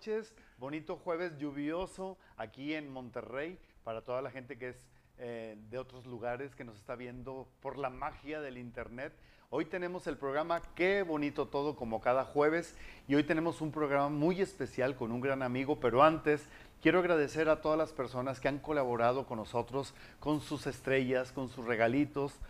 noches, bonito jueves lluvioso aquí en Monterrey para toda la gente que es eh, de otros lugares que nos está viendo por la magia del internet. Hoy tenemos el programa Qué bonito todo como cada jueves y hoy tenemos un programa muy especial con un gran amigo, pero antes quiero agradecer a todas las personas que han colaborado con nosotros con sus estrellas, con sus regalitos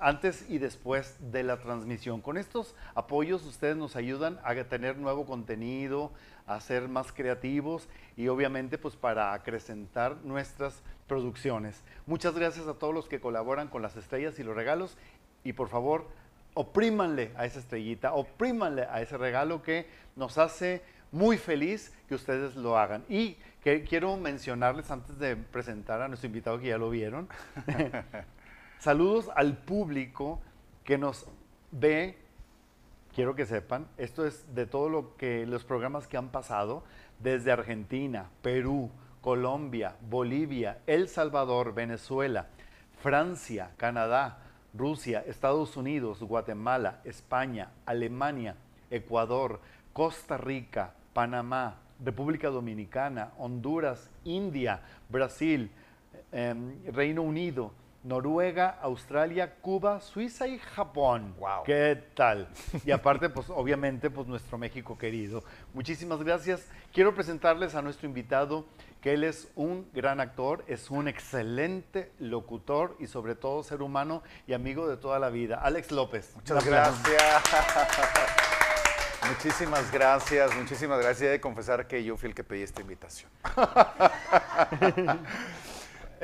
antes y después de la transmisión. Con estos apoyos ustedes nos ayudan a tener nuevo contenido, a ser más creativos y obviamente pues para acrecentar nuestras producciones. Muchas gracias a todos los que colaboran con las estrellas y los regalos y por favor oprímanle a esa estrellita, oprímanle a ese regalo que nos hace muy feliz que ustedes lo hagan. Y que quiero mencionarles antes de presentar a nuestro invitado que ya lo vieron. Saludos al público que nos ve. Quiero que sepan, esto es de todo lo que los programas que han pasado desde Argentina, Perú, Colombia, Bolivia, El Salvador, Venezuela, Francia, Canadá, Rusia, Estados Unidos, Guatemala, España, Alemania, Ecuador, Costa Rica, Panamá, República Dominicana, Honduras, India, Brasil, em, Reino Unido, Noruega, Australia, Cuba, Suiza y Japón. Wow. ¿Qué tal? Y aparte, pues obviamente, pues nuestro México querido. Muchísimas gracias. Quiero presentarles a nuestro invitado, que él es un gran actor, es un excelente locutor y sobre todo ser humano y amigo de toda la vida. Alex López. Muchas gracias. Muchísimas gracias, muchísimas gracias. He de confesar que yo fui el que pedí esta invitación.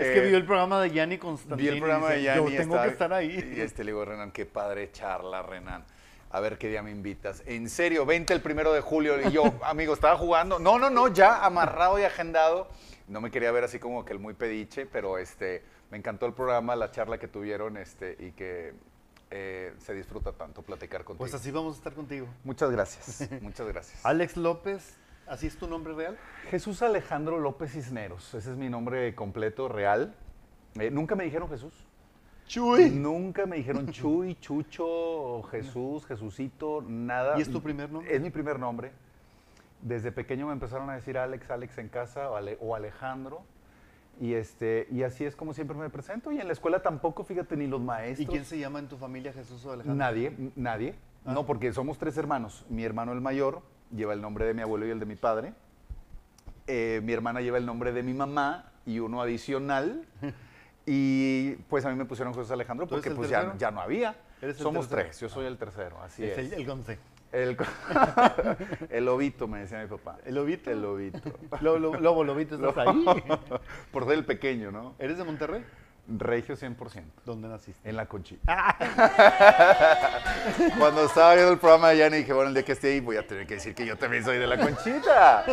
Es que vio el programa de Yanni Constantini. Vi el programa de Yanni. Yo tengo que estar ahí. Y este le digo, Renan, qué padre charla, Renan. A ver qué día me invitas. En serio, 20 el primero de julio. Y yo, amigo, estaba jugando. No, no, no, ya amarrado y agendado. No me quería ver así como que el muy pediche, pero este, me encantó el programa, la charla que tuvieron este, y que eh, se disfruta tanto platicar contigo. Pues así vamos a estar contigo. Muchas gracias, muchas gracias. Alex López, ¿así es tu nombre real? Jesús Alejandro López Cisneros, ese es mi nombre completo, real. Eh, Nunca me dijeron Jesús. Chuy. Nunca me dijeron Chuy, Chucho, Jesús, Jesucito, nada. ¿Y es tu primer nombre? Es mi primer nombre. Desde pequeño me empezaron a decir Alex, Alex en casa o, Ale- o Alejandro. Y, este, y así es como siempre me presento. Y en la escuela tampoco, fíjate, ni los ¿Y maestros. quién se llama en tu familia Jesús o Alejandro? Nadie, nadie. Ah. No, porque somos tres hermanos. Mi hermano el mayor lleva el nombre de mi abuelo y el de mi padre. Eh, mi hermana lleva el nombre de mi mamá y uno adicional. Y pues a mí me pusieron José Alejandro ¿Tú eres porque pues ya, ya no había. ¿Eres el Somos tercero? tres, yo soy el tercero, así es es. el, el Gonce. El, el lobito, me decía mi papá. ¿El lobito? El lobito. Lo- lo- Lobo, Lobito, ¿estás ahí? Por ser el pequeño, ¿no? ¿Eres de Monterrey? Regio 100%. ¿Dónde naciste? En la conchita. Cuando estaba viendo el programa de Yanni dije, bueno, el día que esté ahí voy a tener que decir que yo también soy de la conchita.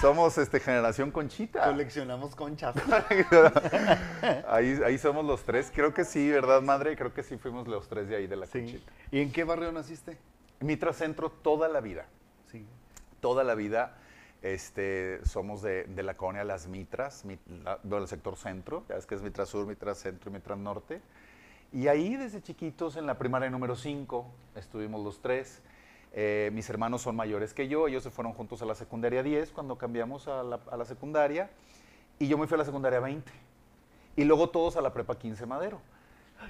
Somos este, generación conchita. Coleccionamos conchas. ahí, ahí somos los tres. Creo que sí, ¿verdad, madre? Creo que sí fuimos los tres de ahí de la Sí. conchita. ¿Y en qué barrio naciste? Mitra Centro toda la vida. Sí. Toda la vida este, somos de, de la colonia Las Mitras, mi- la- del sector centro. Ya ves que es Mitra Sur, Mitra Centro y Mitra Norte. Y ahí desde chiquitos, en la primaria número 5, estuvimos los tres. Eh, mis hermanos son mayores que yo, ellos se fueron juntos a la secundaria 10 cuando cambiamos a la, a la secundaria. Y yo me fui a la secundaria 20. Y luego todos a la prepa 15 Madero.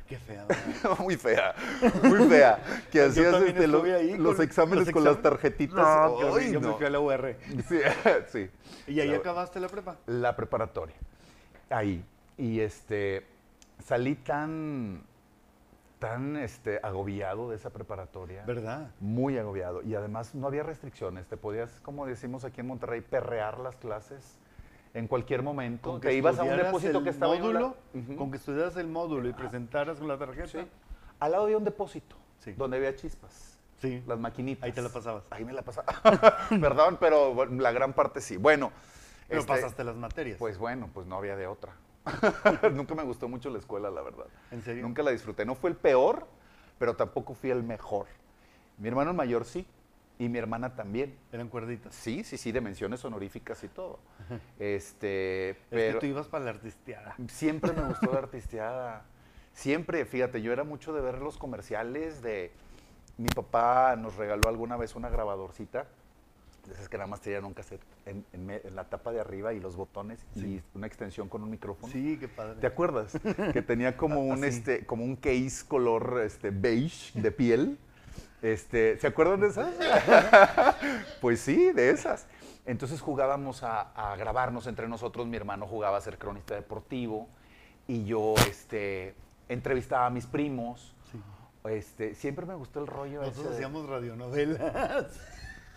Qué fea. muy fea, muy fea. Que hacías este, lo- ahí los con exámenes los con las tarjetitas. No, Ay, horrible. yo me no. fui a la UR. Sí, sí. ¿Y ahí La- acabaste la prepa? La preparatoria. Ahí. Y este, salí tan, tan este, agobiado de esa preparatoria. ¿Verdad? Muy agobiado. Y además no había restricciones. Te podías, como decimos aquí en Monterrey, perrear las clases en cualquier momento. Con Te que ibas a un depósito que estaba en módulo, con que estudiaras el módulo y presentaras con la tarjeta. Sí. Al lado había un depósito Sí. donde había chispas. Sí. Las maquinitas. Ahí te la pasabas. Ahí me la pasaba. Perdón, pero bueno, la gran parte sí. Bueno. Pero este, pasaste las materias. Pues bueno, pues no había de otra. Nunca me gustó mucho la escuela, la verdad. ¿En serio? Nunca la disfruté. No fue el peor, pero tampoco fui el mejor. Mi hermano mayor sí, y mi hermana también. Eran cuerditas. Sí, sí, sí, de menciones honoríficas y todo. Este, Es pero que tú ibas para la artisteada. siempre me gustó la artisteada. Siempre, fíjate, yo era mucho de ver los comerciales de... Mi papá nos regaló alguna vez una grabadorcita esas que nada más tenían un cassette en, en me- en la tapa de arriba y los botones Sí. y una extensión con un micrófono. Sí, qué padre. ¿Te acuerdas? que tenía como un, Así. este, como un case color este, beige de piel. Este, ¿Se acuerdan de esas? pues sí, de esas. Entonces jugábamos a, a grabarnos entre nosotros. Mi hermano jugaba a ser cronista deportivo y yo este, entrevistaba a mis primos. Sí. Este, siempre me gustó el rollo ese Nosotros de- hacíamos radionovelas.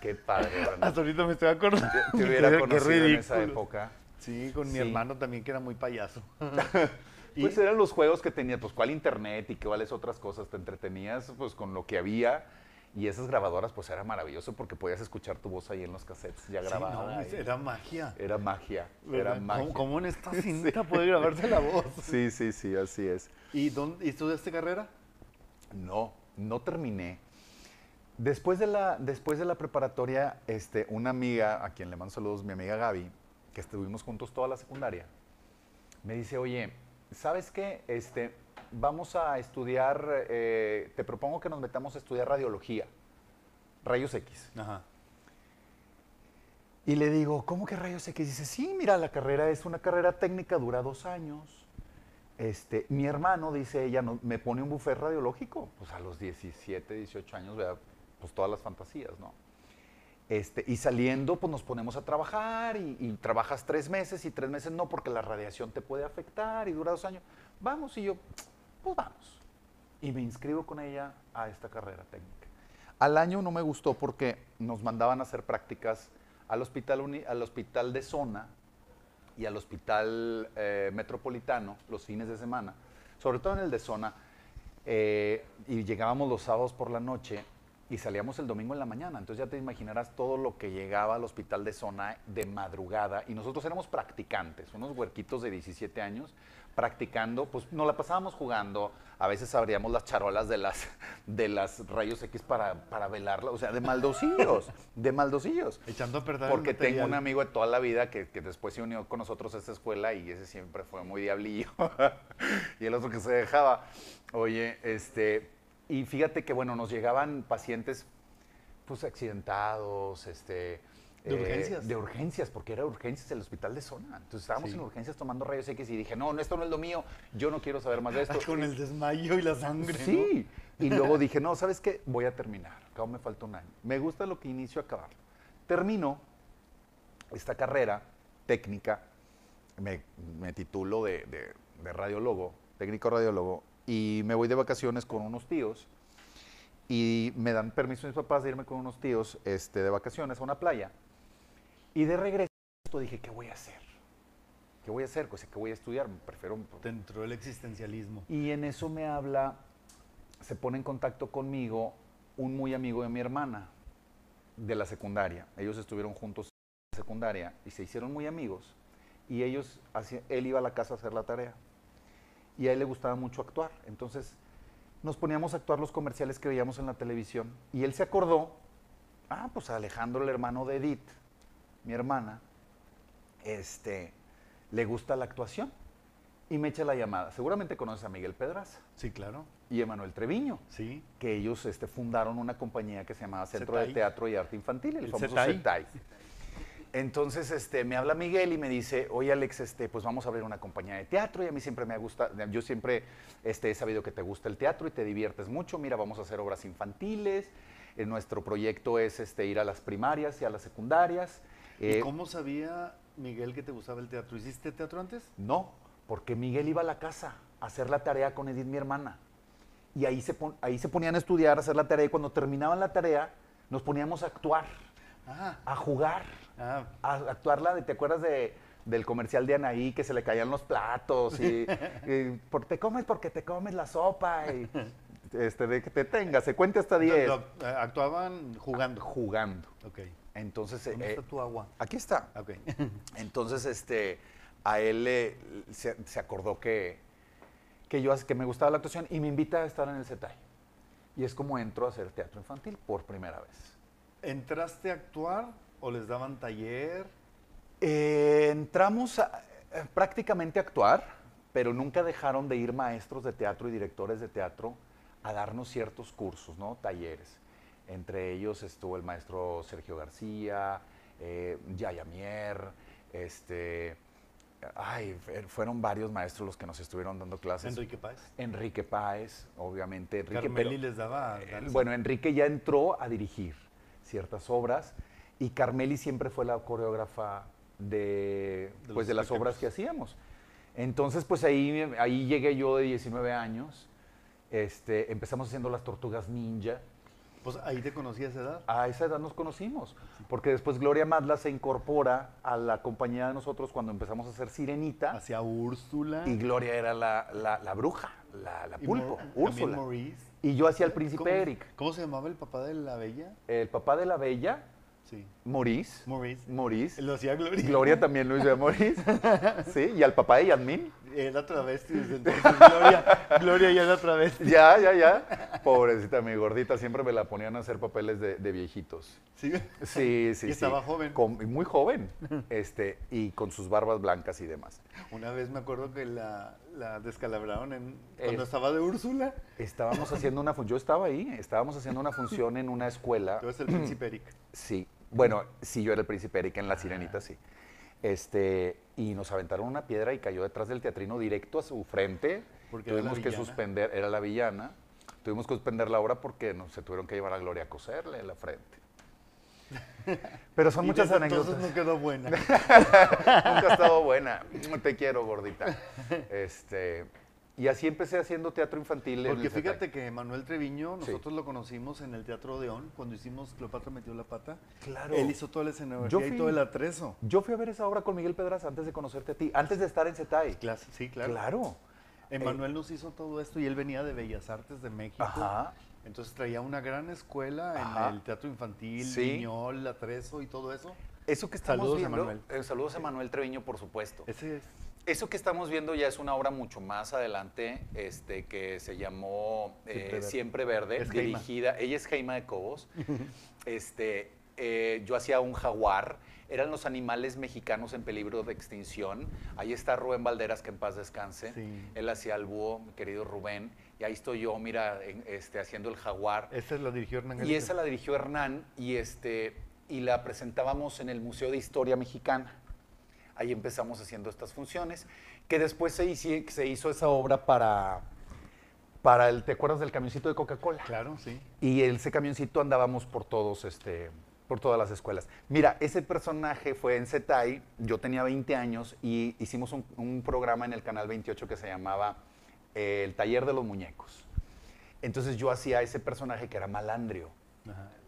Qué padre, ¿verdad? Hasta ahorita me estoy acordando. Te, te hubiera conocido en esa época. Sí, con mi Sí. hermano también, que era muy payaso. Pues eran los juegos que tenías, pues cuál internet y cuáles otras cosas te entretenías, pues con lo que había. Y esas grabadoras, pues era maravilloso porque podías escuchar tu voz ahí en los cassettes ya Sí, grabada. no, ahí. era magia. Era magia, ¿verdad? era magia. ¿Cómo, en esta cinta puede grabarse la voz? Sí, sí, sí, así es. ¿Y, dónde, ¿y estudiaste carrera? No, no terminé. Después de la, después de la preparatoria, este, una amiga, a quien le mando saludos, mi amiga Gaby, que estuvimos juntos toda la secundaria, me dice, oye, ¿sabes qué? Este, vamos a estudiar, eh, te propongo que nos metamos a estudiar radiología, rayos X. Ajá. Y le digo, ¿cómo que rayos X? Dice, sí, mira, la carrera es una carrera técnica, dura dos años. Este, mi hermano, dice ella, no- me pone un buffet radiológico. Pues a los 17, 18 años, vea, pues todas las fantasías, ¿no? Este, y saliendo, pues nos ponemos a trabajar y, trabajas tres meses y tres meses no, porque la radiación te puede afectar y dura dos años. Vamos, y yo, pues vamos. Y me inscribo con ella a esta carrera técnica. Al año no me gustó porque nos mandaban a hacer prácticas al hospital, uni- al hospital de zona y al hospital eh, metropolitano los fines de semana, sobre todo en el de zona, eh, y llegábamos los sábados por la noche y salíamos el domingo en la mañana. Entonces ya te imaginarás todo lo que llegaba al hospital de zona de madrugada y nosotros éramos practicantes, unos huerquitos de 17 años, practicando, pues nos la pasábamos jugando, a veces abríamos las charolas de las, de las rayos X para, para velarla, o sea, de maldosillos, de maldosillos. Echando a perder el Porque tengo un amigo de toda la vida que, que después se unió con nosotros a esta escuela y ese siempre fue muy diablillo. y el otro que se dejaba. Oye, este, y fíjate que bueno, nos llegaban pacientes pues accidentados, este. ¿De urgencias? De urgencias, porque era urgencias el hospital de zona. Entonces estábamos Sí. en urgencias tomando rayos X y dije, no, no, esto no es lo mío, yo no quiero saber más de esto. Con el desmayo y la sangre, ¿no? Sí. Y luego dije, no, ¿sabes qué? Voy a terminar. Acabo me falta un año. Me gusta lo que inicio a acabar. Termino esta carrera técnica, me, me titulo de, de- de radiólogo, técnico radiólogo, y me voy de vacaciones con unos tíos. Y me dan permiso mis papás de irme con unos tíos este, de vacaciones a una playa. Y de regreso dije, ¿qué voy a hacer? ¿Qué voy a hacer? Pues, ¿qué voy a estudiar? Prefiero Te entró el existencialismo. y en eso me habla, se pone en contacto conmigo un muy amigo de mi hermana de la secundaria. Ellos estuvieron juntos en la secundaria y se hicieron muy amigos. Y ellos, él iba a la casa a hacer la tarea. Y a él le gustaba mucho actuar. Entonces nos poníamos a actuar los comerciales que veíamos en la televisión. Y él se acordó, ah, pues a Alejandro, el hermano de Edith, mi hermana, este, le gusta la actuación. Y me echa la llamada. Seguramente conoces a Miguel Pedraza Sí, claro. y Emanuel Treviño, Sí. que ellos este, fundaron una compañía que se llamaba Centro de. Teatro y Arte Infantil, el, El famoso CETAI. Entonces este, me habla Miguel y me dice, oye Alex, este, pues vamos a abrir una compañía de teatro y a mí siempre me gusta, yo siempre este, he sabido que te gusta el teatro y te diviertes mucho, mira, vamos a hacer obras infantiles, Eh, nuestro proyecto es este, ir a las primarias y a las secundarias. ¿Y Eh, cómo sabía Miguel que te gustaba el teatro? ¿Hiciste teatro antes? No, porque Miguel iba a la casa a hacer la tarea con Edith, mi hermana. Y ahí se, pon- ahí se ponían a estudiar, a hacer la tarea. Y cuando terminaban la tarea, nos poníamos a actuar, A jugar, ah, a actuarla. De, ¿Te acuerdas de, del comercial de Anaí que se le caían los platos? Y, y, por- te comes porque te comes la sopa. Y, este, de que te tengas, se cuente hasta 10. lo- lo- actuaban jugando. Jugando. Ok. Entonces, ¿Dónde eh, está tu agua? aquí está. Ok. Entonces, este, a él le- se, se acordó que, que yo que me gustaba la actuación y me invita a estar en el CETAI. Y es como entro a hacer teatro infantil por primera vez. ¿Entraste a actuar o les daban taller? Eh, entramos a- eh, prácticamente a actuar, pero nunca dejaron de ir maestros de teatro y directores de teatro a darnos ciertos cursos, ¿no? Talleres. Entre ellos estuvo el maestro Sergio García, eh, Yaya Mier, este, ay, fueron varios maestros los que nos estuvieron dando clases. Enrique Páez. Enrique Páez, obviamente. Enrique, Carmeli les daba. Eh, bueno, Enrique ya entró a dirigir ciertas obras y Carmeli siempre fue la coreógrafa de, pues, de las obras que hacíamos. Entonces, pues ahí, ahí llegué yo de 19 años. Este, empezamos haciendo las tortugas ninja. Pues ahí te conocí a esa edad. A esa edad nos conocimos, porque después Gloria Madla se incorpora a la compañía de nosotros cuando empezamos a hacer Sirenita. Hacia Úrsula. Y Gloria era la, la, bruja, la, la pulpo, Úrsula. Y yo hacía el príncipe Eric. ¿Cómo se llamaba el papá de la Bella? El papá de la Bella Sí. Maurice. Maurice. Maurice. Lo hacía Gloria. Gloria también lo hizo de Maurice. sí, y al papá de Yasmín. Era travesti desde entonces. Gloria, Gloria ya era travesti. Ya, ya, ya. Pobrecita, mi gordita, siempre me la ponían a hacer papeles de, viejitos. Sí. Sí, sí. Y estaba joven. muy joven. Este, y con sus barbas blancas y demás. Una vez me acuerdo que la, descalabraron en, cuando estaba de Úrsula. Estábamos haciendo una función, yo estaba ahí, estábamos haciendo una función en una escuela. Tú eres el príncipe Eric. Sí, bueno, sí, yo era el príncipe Eric en La Sirenita, sí. Este, y nos aventaron una piedra y cayó detrás del teatrino directo a su frente. Porque Tuvimos que suspender, era la villana. Tuvimos que suspender la obra porque no, se tuvieron que llevar a Gloria a coserle en la frente. Pero son muchas anécdotas. Entonces no quedó buena. Nunca ha estado buena. Te quiero, gordita. Este, y así empecé haciendo teatro infantil. Porque fíjate que Manuel Treviño, nosotros lo conocimos en el Teatro Odeón, cuando hicimos Cleopatra metió la pata. Claro. Él hizo todo el escenografía y todo el atrezo. Yo fui a ver esa obra con Miguel Pedras antes de conocerte a ti, antes de estar en CETAI. sí, claro. Claro. Emanuel nos hizo todo esto y él venía de Bellas Artes de México. Ajá. Entonces traía una gran escuela en el teatro infantil, sí. Atrezo y todo eso. Eso que estamos saludos viendo. A Manuel. Eh, saludos a Manuel Treviño, por supuesto. Ese es eso que estamos viendo ya es una obra mucho más adelante, este, que se llamó Siempre, eh, Verde, dirigida. Ella es Jaima de Cobos. este, eh, yo hacía un jaguar. Eran los animales mexicanos en peligro de extinción. Ahí está Rubén Valderas, que en paz descanse. Él hacía el búho, mi querido Rubén. Y ahí estoy yo, mira, este, haciendo el jaguar. Esa la dirigió Hernán. Y esa la dirigió Hernán y, este, y la presentábamos en el Museo de Historia Mexicana. Ahí empezamos haciendo estas funciones, que después se hizo, se hizo esa obra para, para el, ¿te acuerdas del camioncito de Coca-Cola? Claro, sí. Y ese camioncito andábamos por todos, este, por todas las escuelas. Mira, ese personaje fue en CETAI, yo tenía 20 años y hicimos un, programa en el Canal 28 que se llamaba eh, El Taller de los Muñecos. Entonces yo hacía ese personaje que era malandrio.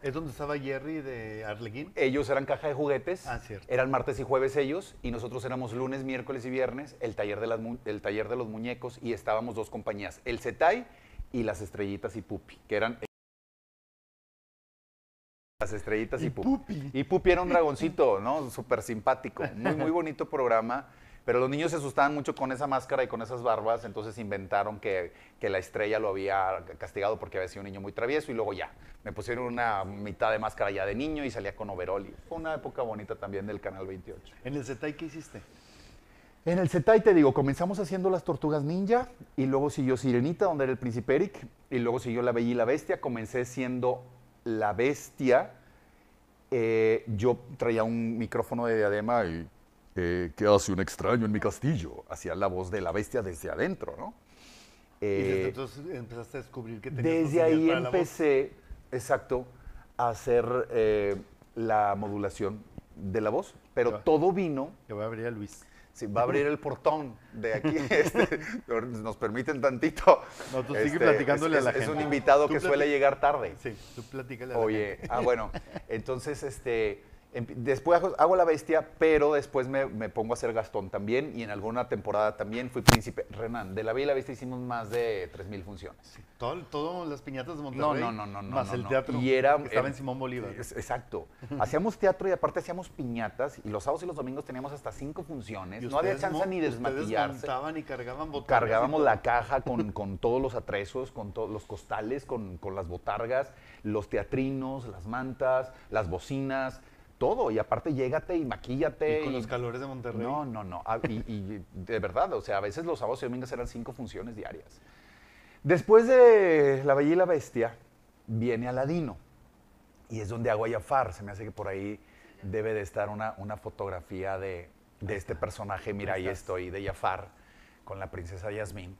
¿Es donde estaba Jerry de Arlequín? Ellos eran caja de juguetes. Ah, cierto. Eran martes y jueves ellos y nosotros éramos lunes, miércoles y viernes el taller de, las, el taller de los muñecos y estábamos dos compañías, el Cetai y las Estrellitas y Pupi, que eran las estrellitas y, Pupi. Y Pupi era un dragoncito, ¿no? Súper simpático. Muy, muy bonito programa. Pero los niños se asustaban mucho con esa máscara y con esas barbas, entonces inventaron que, que, la estrella lo había castigado porque había sido un niño muy travieso y luego ya, me pusieron una mitad de máscara ya de niño y salía con overol. fue una época bonita también del Canal 28. ¿En el Zetai qué hiciste? En el Zetai, te digo, comenzamos haciendo las tortugas ninja y luego siguió Sirenita, donde era el príncipe Eric, y luego siguió La Bella y la Bestia. Comencé siendo la bestia. Eh, yo traía un micrófono de diadema y eh, ¿qué hace un extraño en mi castillo? Hacía la voz de la bestia desde adentro, ¿no? y desde eh, entonces empezaste a descubrir que tenías Desde ahí empecé, exacto, a hacer eh, la modulación de la voz, pero todo vino... Yo voy a abrir a Luis. Sí, va a abrir el portón de aquí. Este, nos permiten tantito. No, tú sigue este, platicándole a la gente. Es un invitado que suele llegar tarde. Sí, tú platícale a la Oye, ah, bueno, entonces, este Después hago la bestia, pero después me, pongo a hacer Gastón también y en alguna temporada también fui príncipe. Renan, de la Bella y la Bestia hicimos más de 3.000 funciones. Todas las piñatas de Monterrey. No, no, no, no. Más el teatro y era, que estaba en Simón Bolívar. exacto. hacíamos teatro y aparte hacíamos piñatas y los sábados y los domingos teníamos hasta cinco funciones. No había chance ni desmaquillarse. montaban y cargaban botargas. Cargábamos la caja con, con, todos los atresos, con todos los costales, con, con las botargas, los teatrinos, las mantas, las bocinas todo. Y aparte, llégate y maquíllate. Y con los calores de Monterrey. No, no, no. Ah, y, de verdad, o sea, a veces los sábados y domingos eran cinco funciones diarias. Después de La Bella y la Bestia, viene Aladino. y es donde hago a Jafar. Se me hace que por ahí debe de estar una, una fotografía de, de este personaje. Mira, ahí, estoy, de Jafar, con la princesa Yasmín.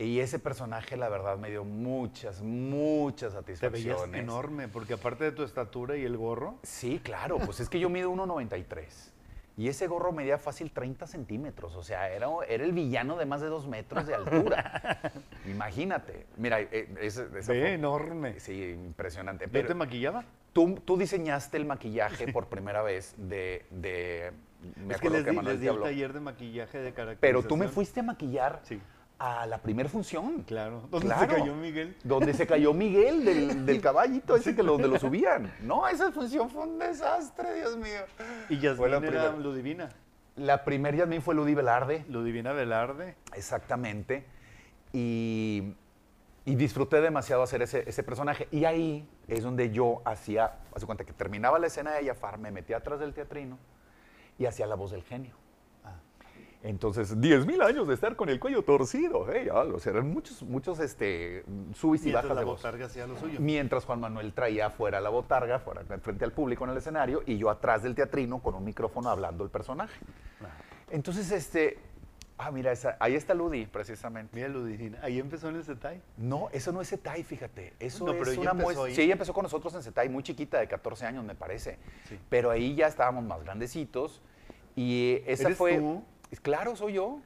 Y ese personaje, la verdad, me dio muchas, muchas Te veías satisfacciones. enorme, porque aparte de tu estatura y el gorro, Sí, claro, pues es que yo mido 1,93. Y ese gorro medía fácil 30 centímetros. O sea, era, era el villano de más de dos metros de altura. Imagínate. Mira, eh, ese- esa ve foto- enorme. Sí, impresionante. ¿Yo Pero te maquillaba? tú, tú diseñaste el maquillaje por primera vez de... de me es que les di, les di te el taller de maquillaje de caracterización. Pero tú me fuiste a maquillar Sí, a la primera función. claro. ¿Dónde Claro. se cayó Miguel? Donde se cayó Miguel del, del caballito, ese que lo, donde lo subían. No, esa función fue un desastre, Dios mío. Y Fue Yasmín la era primera. Ludivina. La primera Yasmín fue Ludi Velarde. Ludivina Velarde. Exactamente. Y, y disfruté demasiado hacer ese, ese personaje. Y ahí es donde yo hacía, hace cuenta que terminaba la escena de Jafar, me metía atrás del teatrino y hacía la voz del genio. Entonces, 10 mil años de estar con el cuello torcido. ¿eh? Ya, o sea, eran muchos, muchos este, subis y bajas la de voz. botarga hacía lo suyo. Mientras Juan Manuel traía afuera la botarga, fuera frente al público en el escenario, y yo atrás del teatrino con un micrófono hablando el personaje. Ajá. Entonces, este. Ah, mira, esa, ahí está Ludi, precisamente. Mira Ludivina. Ahí empezó en el Setai. No, eso no es Setai, fíjate. Eso No, pero es una muestra. ahí. Sí, ella empezó con nosotros en Setai, muy chiquita, de 14 años, me parece. Sí. Pero ahí ya estábamos más grandecitos. Y esa ¿Eres fue. tú? Claro, soy yo.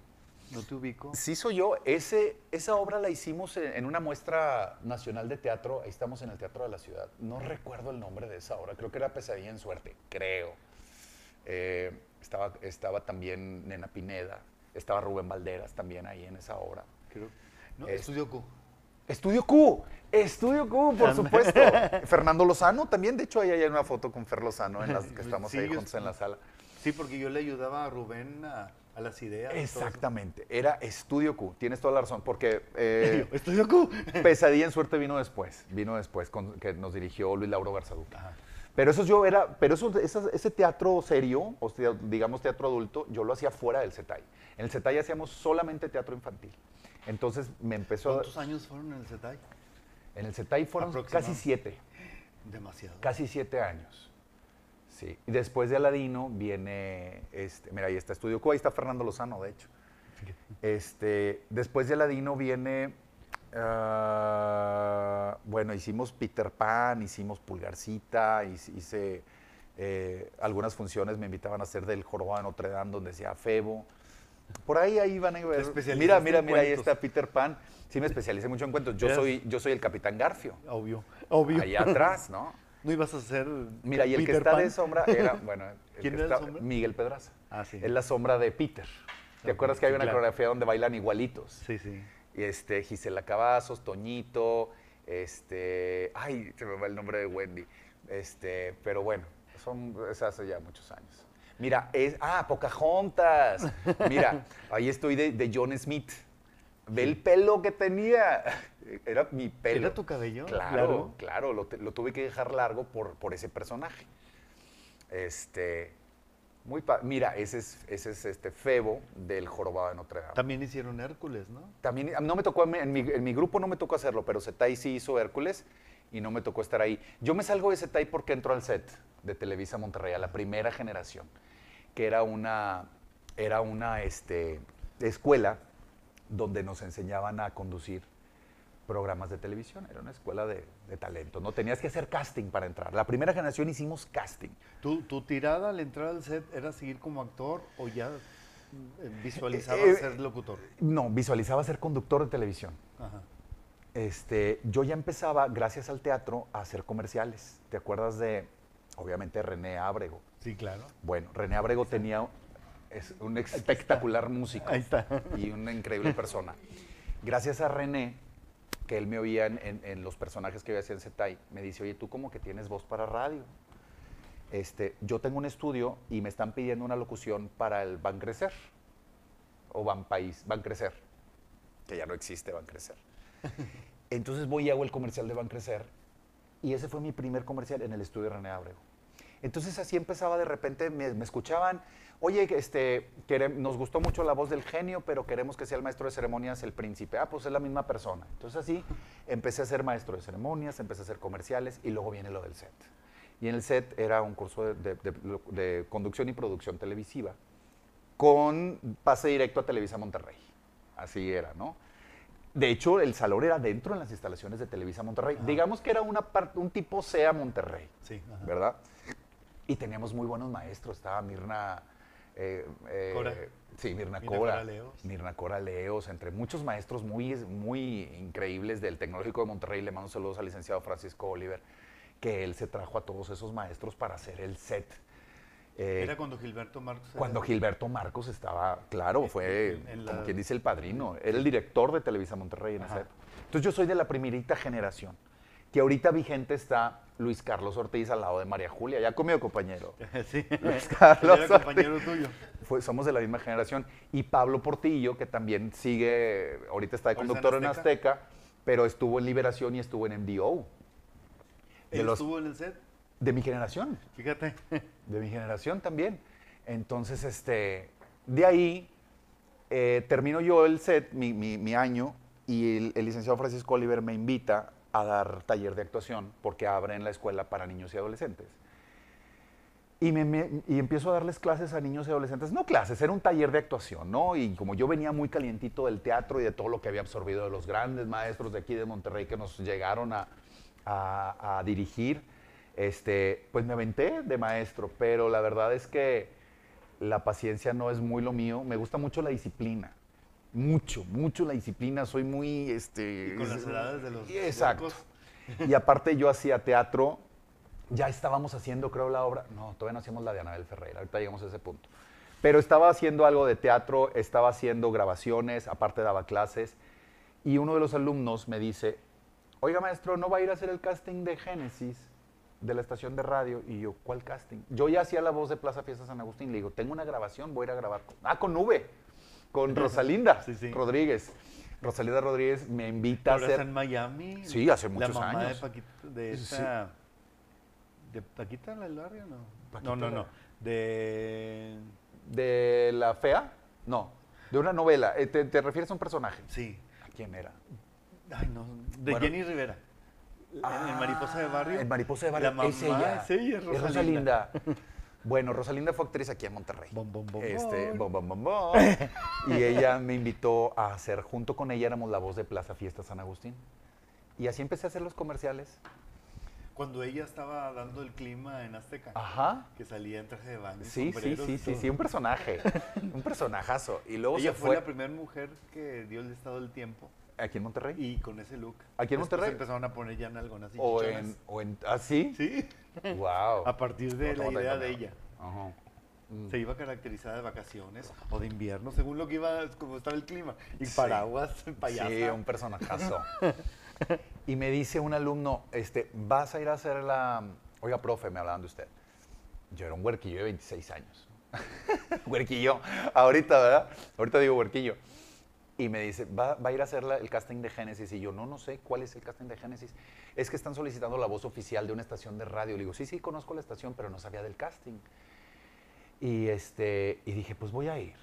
No te ubico. Sí, soy yo. Ese, esa obra la hicimos en, una muestra nacional de teatro. Ahí estamos en el Teatro de la Ciudad. No recuerdo el nombre de esa obra. Creo que era Pesadilla en Suerte, creo. Eh, estaba, estaba también Nena Pineda. Estaba Rubén Valderas también ahí en esa obra. Creo. No, Es- Estudio Q. Estudio Q, Estudio Q, por supuesto. Fernando Lozano también, de hecho, ahí hay una foto con Fer Lozano en las que estamos Sí, ahí juntos en la sala. Sí, porque yo le ayudaba a Rubén a, a las ideas. Exactamente, era Estudio Q, tienes toda la razón, porque eh, Estudio Q. Pesadilla en Suerte vino después, vino después, con- que nos dirigió Luis Lauro Garzadú. Ajá. Pero eso yo era, pero eso, esa- ese teatro serio, o sea, digamos teatro adulto, yo lo hacía fuera del CETAI. En el CETAI hacíamos solamente teatro infantil. Entonces me empezó, a- ¿Cuántos años fueron en el Setai? en el CETAI fueron casi siete. Demasiado. Casi siete años. Sí. Y después de Aladino viene, este, mira, ahí está Estudio Q, ahí está Fernando Lozano, de hecho. Este, después de Aladino viene, ah, bueno, hicimos Peter Pan, hicimos Pulgarcita, hice, eh, algunas funciones, me invitaban a hacer del Jorobado de Notre Dame, donde decía Febo. Por ahí, ahí van a ver. Mira, mira, mira, ahí está Peter Pan. Sí, me especialicé mucho en cuentos. Yo soy, yo soy el Capitán Garfio. Obvio. Obvio. Allá atrás, ¿no? ¿No ibas a ser. Mira, y el que está Pan? de sombra era, bueno, el ¿Quién que era está- sombra? Miguel Pedraza. Ah, sí. Es la sombra de Peter. ¿Te acuerdas que hay una claro. coreografía donde bailan igualitos? Sí, sí. Y este, Gisela Cavazos, Toñito, este, ay, se me va el nombre de Wendy. Este, pero bueno, son, es hace ya muchos años. Mira, es, ah, Pocahontas. Mira, ahí estoy de, de John Smith. Ve el pelo que tenía. Era mi pelo. ¿Era tu cabello? Claro, Claro. claro, lo, lo tuve que dejar largo por, por ese personaje. Este, muy Mira, ese es, ese es este Febo del Jorobado de Notre Dame. También hicieron Hércules, ¿no? También, no me tocó, en mi, en mi grupo no me tocó hacerlo, pero Zetai sí hizo Hércules y no me tocó estar ahí. Yo me salgo de Zetai porque entro al set de Televisa Monterrey, a la primera generación, que era una, era una este, escuela donde nos enseñaban a conducir programas de televisión. Era una escuela de, de talento. No tenías que hacer casting para entrar. La primera generación hicimos casting. ¿Tu, tu tirada al entrar al set era seguir como actor o ya eh, visualizabas Eh, eh, ser locutor? No, visualizaba ser conductor de televisión. Ajá. este, yo ya empezaba, gracias al teatro, a hacer comerciales. ¿Te acuerdas de, obviamente, René Ábrego? Sí, claro. Bueno, René Ábrego tenía, es un espectacular músico Ahí está. y una increíble persona. Gracias a René, que él me oía en, en- en los personajes que yo hacía en Zetai, me dice, oye, tú como que tienes voz para radio. Este, yo tengo un estudio y me están pidiendo una locución para el Ban Crecer o Ban País, Ban Crecer, que ya no existe Ban Crecer. Entonces voy y hago el comercial de Ban Crecer y ese fue mi primer comercial en el estudio de René Abrego. Entonces así empezaba de repente, me, me escuchaban, oye, este, quere- nos gustó mucho la voz del genio, pero queremos que sea el maestro de ceremonias el príncipe. Ah, pues es la misma persona. Entonces así empecé a ser maestro de ceremonias, empecé a hacer comerciales y luego viene lo del set. Y en el set era un curso de, de- de- de conducción y producción televisiva con pase directo a Televisa Monterrey. Así era, ¿no? De hecho, el salón era dentro en las instalaciones de Televisa Monterrey. Digamos que era una un tipo SEA Monterrey, Sí. ajá. ¿verdad? Y teníamos muy buenos maestros. Estaba Mirna... eh, eh, Cora. Sí, Mirna, Mirna Cora. Cora Leos. Mirna Cora Leos, entre muchos maestros muy, muy increíbles del Tecnológico de Monterrey. Le mando saludos al licenciado Francisco Oliver, que él se trajo a todos esos maestros para hacer el set. Eh, Era cuando Gilberto Marcos. era- cuando Gilberto Marcos estaba, claro, fue en- en como quien dice el padrino, era el director de Televisa Monterrey en esa Ajá. época. Entonces yo soy de la primerita generación, que ahorita vigente está Luis Carlos Ortiz al lado de María Julia, ya comió compañero. sí. Luis Carlos era compañero tuyo. Fue- somos de la misma generación. Y Pablo Portillo, que también sigue, ahorita está de en conductor en Azteca. Azteca, pero estuvo en Liberación y estuvo en MDO. De, Él los, estuvo en el set. de mi generación. Fíjate. de mi generación también. Entonces, este, de ahí eh, termino yo el set, mi, mi- mi año, y el, el licenciado Francisco Oliver me invita a dar taller de actuación porque abren la escuela para niños y adolescentes. Y, me- y empiezo a darles clases a niños y adolescentes. No clases, era un taller de actuación, ¿no? Y como yo venía muy calientito del teatro y de todo lo que había absorbido de los grandes maestros de aquí de Monterrey que nos llegaron a, a- a dirigir, este, pues me aventé de maestro. Pero la verdad es que la paciencia no es muy lo mío. Me gusta mucho la disciplina. Mucho, mucho la disciplina. Soy muy, este... Y con las edades de los Exacto. Y aparte yo hacía teatro, ya estábamos haciendo, creo, la obra, no, todavía no hacíamos la de Anabel Ferreira, ahorita llegamos a ese punto. Pero estaba haciendo algo de teatro, estaba haciendo grabaciones, aparte daba clases, y uno de los alumnos me dice, oiga maestro, ¿no va a ir a hacer el casting de Génesis de la estación de radio? Y yo, ¿cuál casting? Yo ya hacía la voz de Plaza Fiesta San Agustín, le digo, tengo una grabación, voy a ir a grabar. Con, ah, con Nube, con Rosalinda Sí, sí. Rodríguez. Rosalinda Rodríguez me invita a hacer... en Miami. Sí, hace muchos la mamá años. De Paquita, de Sí. esta. ¿De Paquita la del barrio? No. Paquita no, no, la- no. De. ¿De la fea? No, de una novela. Eh, ¿Te, te refieres a un personaje? Sí. ¿A quién era? Ay, no. De Bueno. Jenny Rivera. en el Mariposa de Barrio. En Mariposa de Barrio. La mamá es ella. es ella, es Rosalinda. Bueno, Rosalinda fue actriz aquí en Monterrey. Bom, bom, bom, Este, bom. bom, bom, bom, y ella me invitó a hacer, junto con ella éramos la voz de Plaza Fiesta San Agustín. Y así empecé a hacer los comerciales. Cuando ella estaba dando el clima en Azteca. Ajá. Que salía en traje de baño. Sí, sí, sí, sí, sí, un personaje. un personajazo. Y luego Ella se fue, fue, la primera mujer que dio el estado del tiempo. aquí en Monterrey. Y con ese look. ¿Aquí en Después Monterrey? empezaron a poner ya en algonas y o, en, o en. ¿Ah, sí? Sí. Wow. A partir de la idea de ella. Ajá. Mm. Se iba caracterizada de vacaciones o de invierno, según lo que iba, como estaba el clima. Y Sí. paraguas, payasa. Sí, un personajazo. y me dice un alumno, este, vas a ir a hacer la... Oiga, profe, me hablaban de usted. Yo era un huerquillo de 26 años. huerquillo, ahorita, ¿verdad? Ahorita digo huerquillo. Y me dice, va, va a ir a hacer la- el casting de Génesis. Y yo, no, no sé cuál es el casting de Génesis. Es que están solicitando la voz oficial de una estación de radio. Le digo, sí, sí, conozco la estación, pero no sabía del casting. Y, este, y dije, pues voy a ir.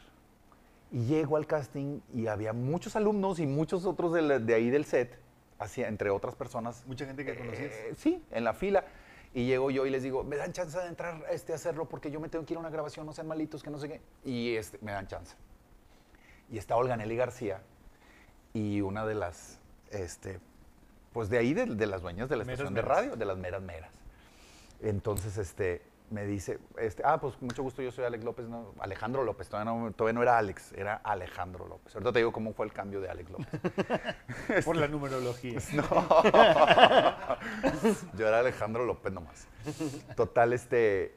Y llego al casting y había muchos alumnos y muchos otros de, la- de ahí del set, así, entre otras personas. Mucha gente que conocías. Eh, sí, en la fila. Y llego yo y les digo, me dan chance de entrar este, a hacerlo porque yo me tengo que ir a una grabación, no sean malitos, que no sé qué. Y este, me dan chance. Y está Olga Nelly García y una de las, este, pues de ahí, de, de las dueñas de la Meras estación de meras. radio, de las meras meras. Entonces, este, me dice, este, ah, pues mucho gusto, yo soy Alex López, no, Alejandro López, todavía no, todavía no era Alex, era Alejandro López. Ahorita te digo cómo fue el cambio de Alex López. Por la numerología. No. Yo era Alejandro López nomás. Total, este,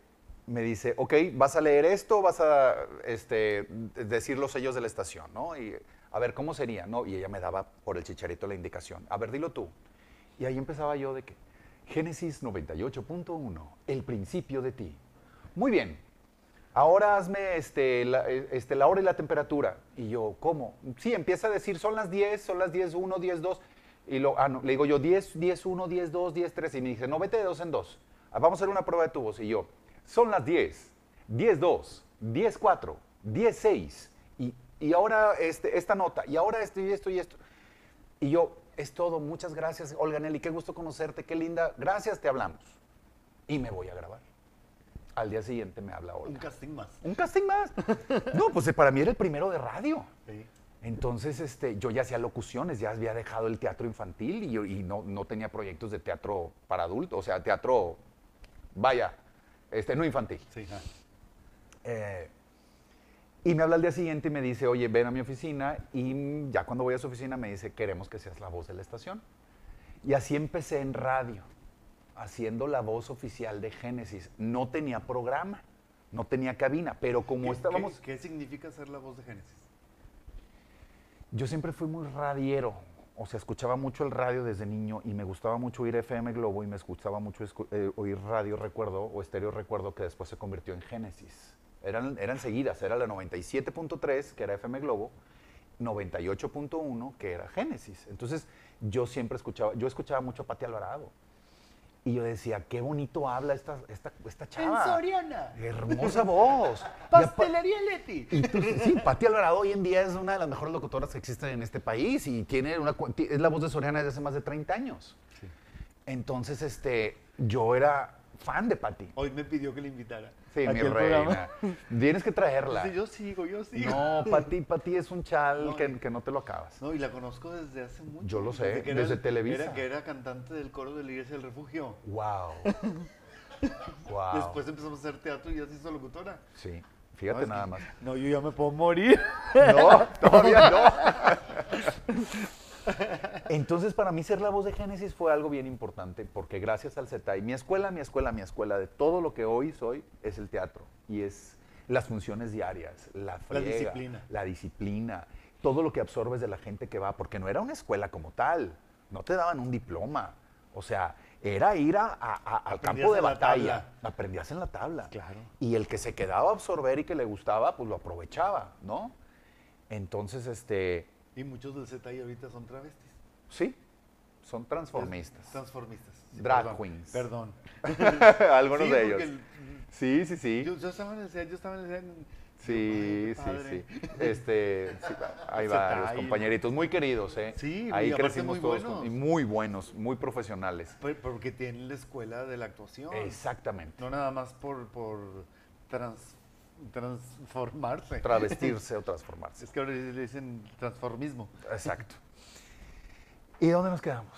me dice, ok, vas a leer esto, vas a este, decir los sellos de la estación, ¿no? Y a ver, ¿cómo sería? ¿no? Y ella me daba por el chicharito la indicación. A ver, dilo tú. Y ahí empezaba yo de que, Génesis 98.1, el principio de ti. Muy bien. Ahora hazme este, la, este, la hora y la temperatura. Y yo, ¿cómo? Sí, empieza a decir, son las 10, son las 10, 1, 10, 2. Y lo, ah, no, le digo yo, 10, 10, 1, 10, 2, 10, 3. Y me dice, no, vete de dos en dos. Ah, Vamos a hacer una prueba de tubos. Y yo, son las 10, 10, 2, 10, 4, 10, 6. Y, y ahora este, esta nota, y ahora esto y esto y esto. Y yo, es todo, muchas gracias, Olga Nelly, qué gusto conocerte, qué linda. Gracias, te hablamos. y me voy a grabar. Al día siguiente me habla Olga. Un casting más. Un casting más. No, pues eh, para mí era el primero de radio. Sí. Entonces, este, yo ya hacía locuciones, ya había dejado el teatro infantil y, y no, no tenía proyectos de teatro para adultos, o sea, teatro, vaya, este, no infantil. Sí. Eh, y me habla al día siguiente y me dice, oye, ven a mi oficina. Y ya cuando voy a su oficina me dice, queremos que seas la voz de la estación. Y así empecé en radio, haciendo la voz oficial de Génesis. No tenía programa, no tenía cabina, pero como ¿Qué- estábamos... ¿Qué, qué significa ser la voz de Génesis? Yo siempre fui muy radiero, o sea, escuchaba mucho el radio desde niño y me gustaba mucho oír FM Globo y me gustaba mucho eh, oír radio recuerdo o estéreo recuerdo que después se convirtió en Génesis. Eran, eran seguidas, era la 97.3 que era FM Globo, 98.1 que era Génesis. Entonces yo siempre escuchaba, yo escuchaba mucho a Pati Alvarado. Y yo decía, qué bonito habla esta, esta, esta chava. Soriana. Hermosa voz. Pastelería Leti. y tú, sí, Pati Alvarado hoy en día es una de las mejores locutoras que existen en este país y tiene una, es la voz de Soriana desde hace más de 30 años. Sí. Entonces, este, yo era fan de Pati. Hoy me pidió que le invitara. Sí, mi reina. Tienes que traerla. Sí, yo sigo, yo sigo. No, Pati, Pati es un chal No, que, no te lo acabas. No, y la conozco desde hace mucho. Yo lo sé, que desde el- Televisa. Era, que era cantante del coro de la Iglesia del Refugio. Wow. wow. Después empezamos a hacer teatro y ya se hizo locutora. Sí, fíjate nada que- más. No, yo ya me puedo morir. No, todavía no. Entonces, para mí ser la voz de Génesis fue algo bien importante, porque gracias al CETAI, mi escuela, mi escuela, mi escuela, de todo lo que hoy soy, es el teatro. Y es las funciones diarias, la friega, disciplina. la disciplina, todo lo que absorbes de la gente que va, porque no era una escuela como tal, no te daban un diploma. O sea, era ir a- a- a- al campo de la batalla. Aprendías en la tabla. Claro. Y el que se quedaba a absorber y que le gustaba, pues lo aprovechaba, ¿no? Entonces, este, Y muchos del ZI ahorita son travestis. sí, son transformistas. Transformistas. Sí, Drag perdón, queens. Perdón. Algunos Sí, de ellos. el- Sí, sí, sí. Yo, yo estaba en el yo estaba en el. Sí, sí, sí. Este, sí, hay varios compañeritos muy queridos, ¿eh? Sí, Ahí crecimos muy todos buenos. con- y muy buenos, muy profesionales. Por- Porque tienen la escuela de la actuación. Exactamente. No nada más por, por trans- transformarse. Travestirse o transformarse. Es que ahora le dicen transformismo. Exacto. ¿Y dónde nos quedamos?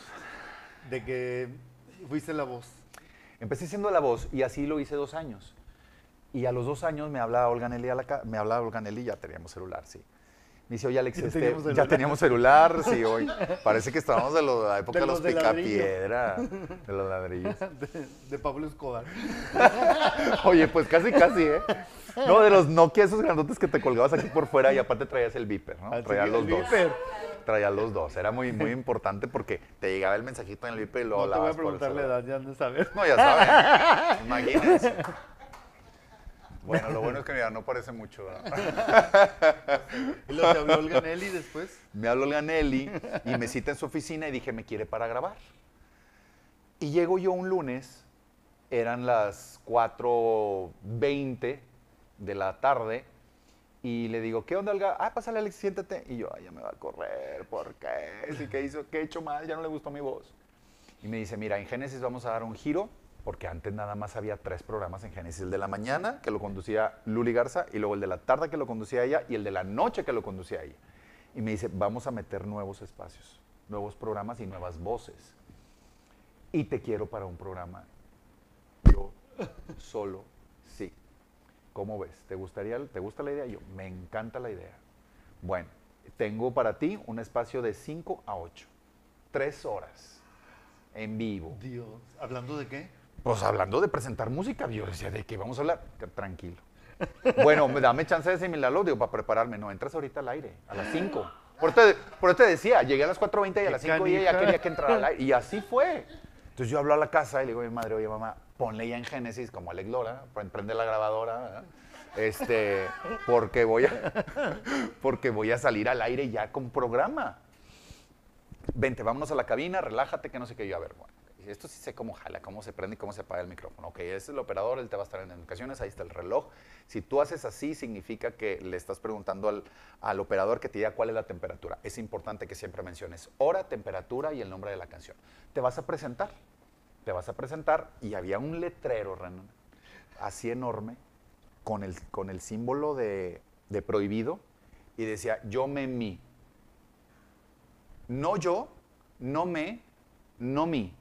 De que fuiste la voz. Empecé siendo la voz y así lo hice dos años. Y a los dos años me hablaba Olga Nelly, a la ca- me hablaba Olga Nelly, ya teníamos celular, sí. Me dice, oye Alex, Ya este, teníamos ya teníamos celular, sí, hoy. Parece que estábamos de, lo- de la época De los, los picapiedra, de los ladrillos. De, de Pablo Escobar. Oye, pues casi, casi, ¿eh? No, de los Nokia, esos grandotes que te colgabas aquí por fuera y aparte traías el beeper, ¿no? Así Traías los dos. Viper. Traías los dos. Era muy, muy importante porque te llegaba el mensajito en el beeper y luego No te voy a preguntar la edad, ya han de saber. No, ya saben. Imagínense. Bueno, lo bueno es que mira, no parece mucho. Y lo te habló Olga Nelly después. Me habló el Nelly y me cita en su oficina y dije, me quiere para grabar. Y llego yo un lunes, eran las 4.20 de la tarde, y le digo, ¿qué onda, Olga? Ah, pásale, Alex, siéntate. Y yo, ay, ya me va a correr, ¿por qué? Sí, ¿qué hizo? ¿Qué he hecho mal? Ya no le gustó mi voz. Y me dice, mira, en Génesis vamos a dar un giro, porque antes nada más había tres programas en Génesis. El de la mañana, que lo conducía Luli Garza, y luego el de la tarde, que lo conducía ella, y el de la noche, que lo conducía ella. Y me dice, vamos a meter nuevos espacios, nuevos programas y nuevas voces. Y te quiero para un programa. Yo solo sí. ¿Cómo ves? ¿Te, gustaría, ¿Te gusta la idea? Yo, me encanta la idea. Bueno, tengo para ti un espacio de 5 a 8. Tres horas en vivo. Dios. ¿Hablando de qué? Pues hablando de presentar música, yo decía, ¿de qué vamos a hablar? Tranquilo. Bueno, me- dame chance de asimilarlo, digo, para prepararme. No, entras ahorita al aire, a las 5. Por eso te, te decía, llegué a las 4.20 y a las 5 y ella quería que entrara al aire. Y así fue. Entonces yo hablo a la casa y le digo a mi madre, oye mamá, ponle ya en Génesis como Alex Lora, pre- prende la grabadora, ¿verdad? este, porque voy a, porque voy a salir al aire ya con programa. Vente, vámonos a la cabina, relájate, que no sé qué yo. A ver, bueno, esto sí sé cómo jala, cómo se prende y cómo se apaga el micrófono. Ok, ese es el operador, él te va a estar en indicaciones, ahí está el reloj. Si tú haces así, significa que le estás preguntando al, al operador que te diga cuál es la temperatura. Es importante que siempre menciones hora, temperatura y el nombre de la canción. Te vas a presentar. te vas a presentar. Y había un letrero, Renan, así enorme, con el, con el símbolo de, de prohibido, y decía, yo me mi. No yo, no me, no mi.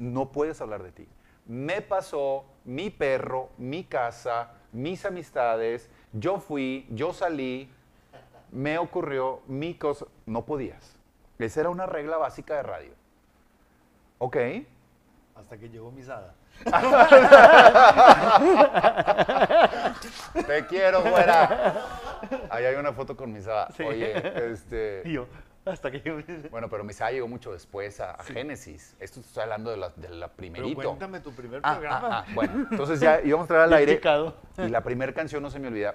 No puedes hablar de ti. Me pasó, mi perro, mi casa, mis amistades, yo fui, yo salí, me ocurrió, mi cosa. No podías. Esa era una regla básica de radio. Ok. Hasta que llegó Misada. Te quiero, fuera. Ahí hay una foto con Misada. Sí. Oye, este. Y yo, hasta que llegó Bueno, pero Misada llegó mucho después a, a Génesis. Esto te estoy hablando de la, de la Pero primerito. cuéntame tu primer Ah, programa. ah, ah, Bueno, entonces ya íbamos a traer al aire. Y la primera canción, no se me olvida,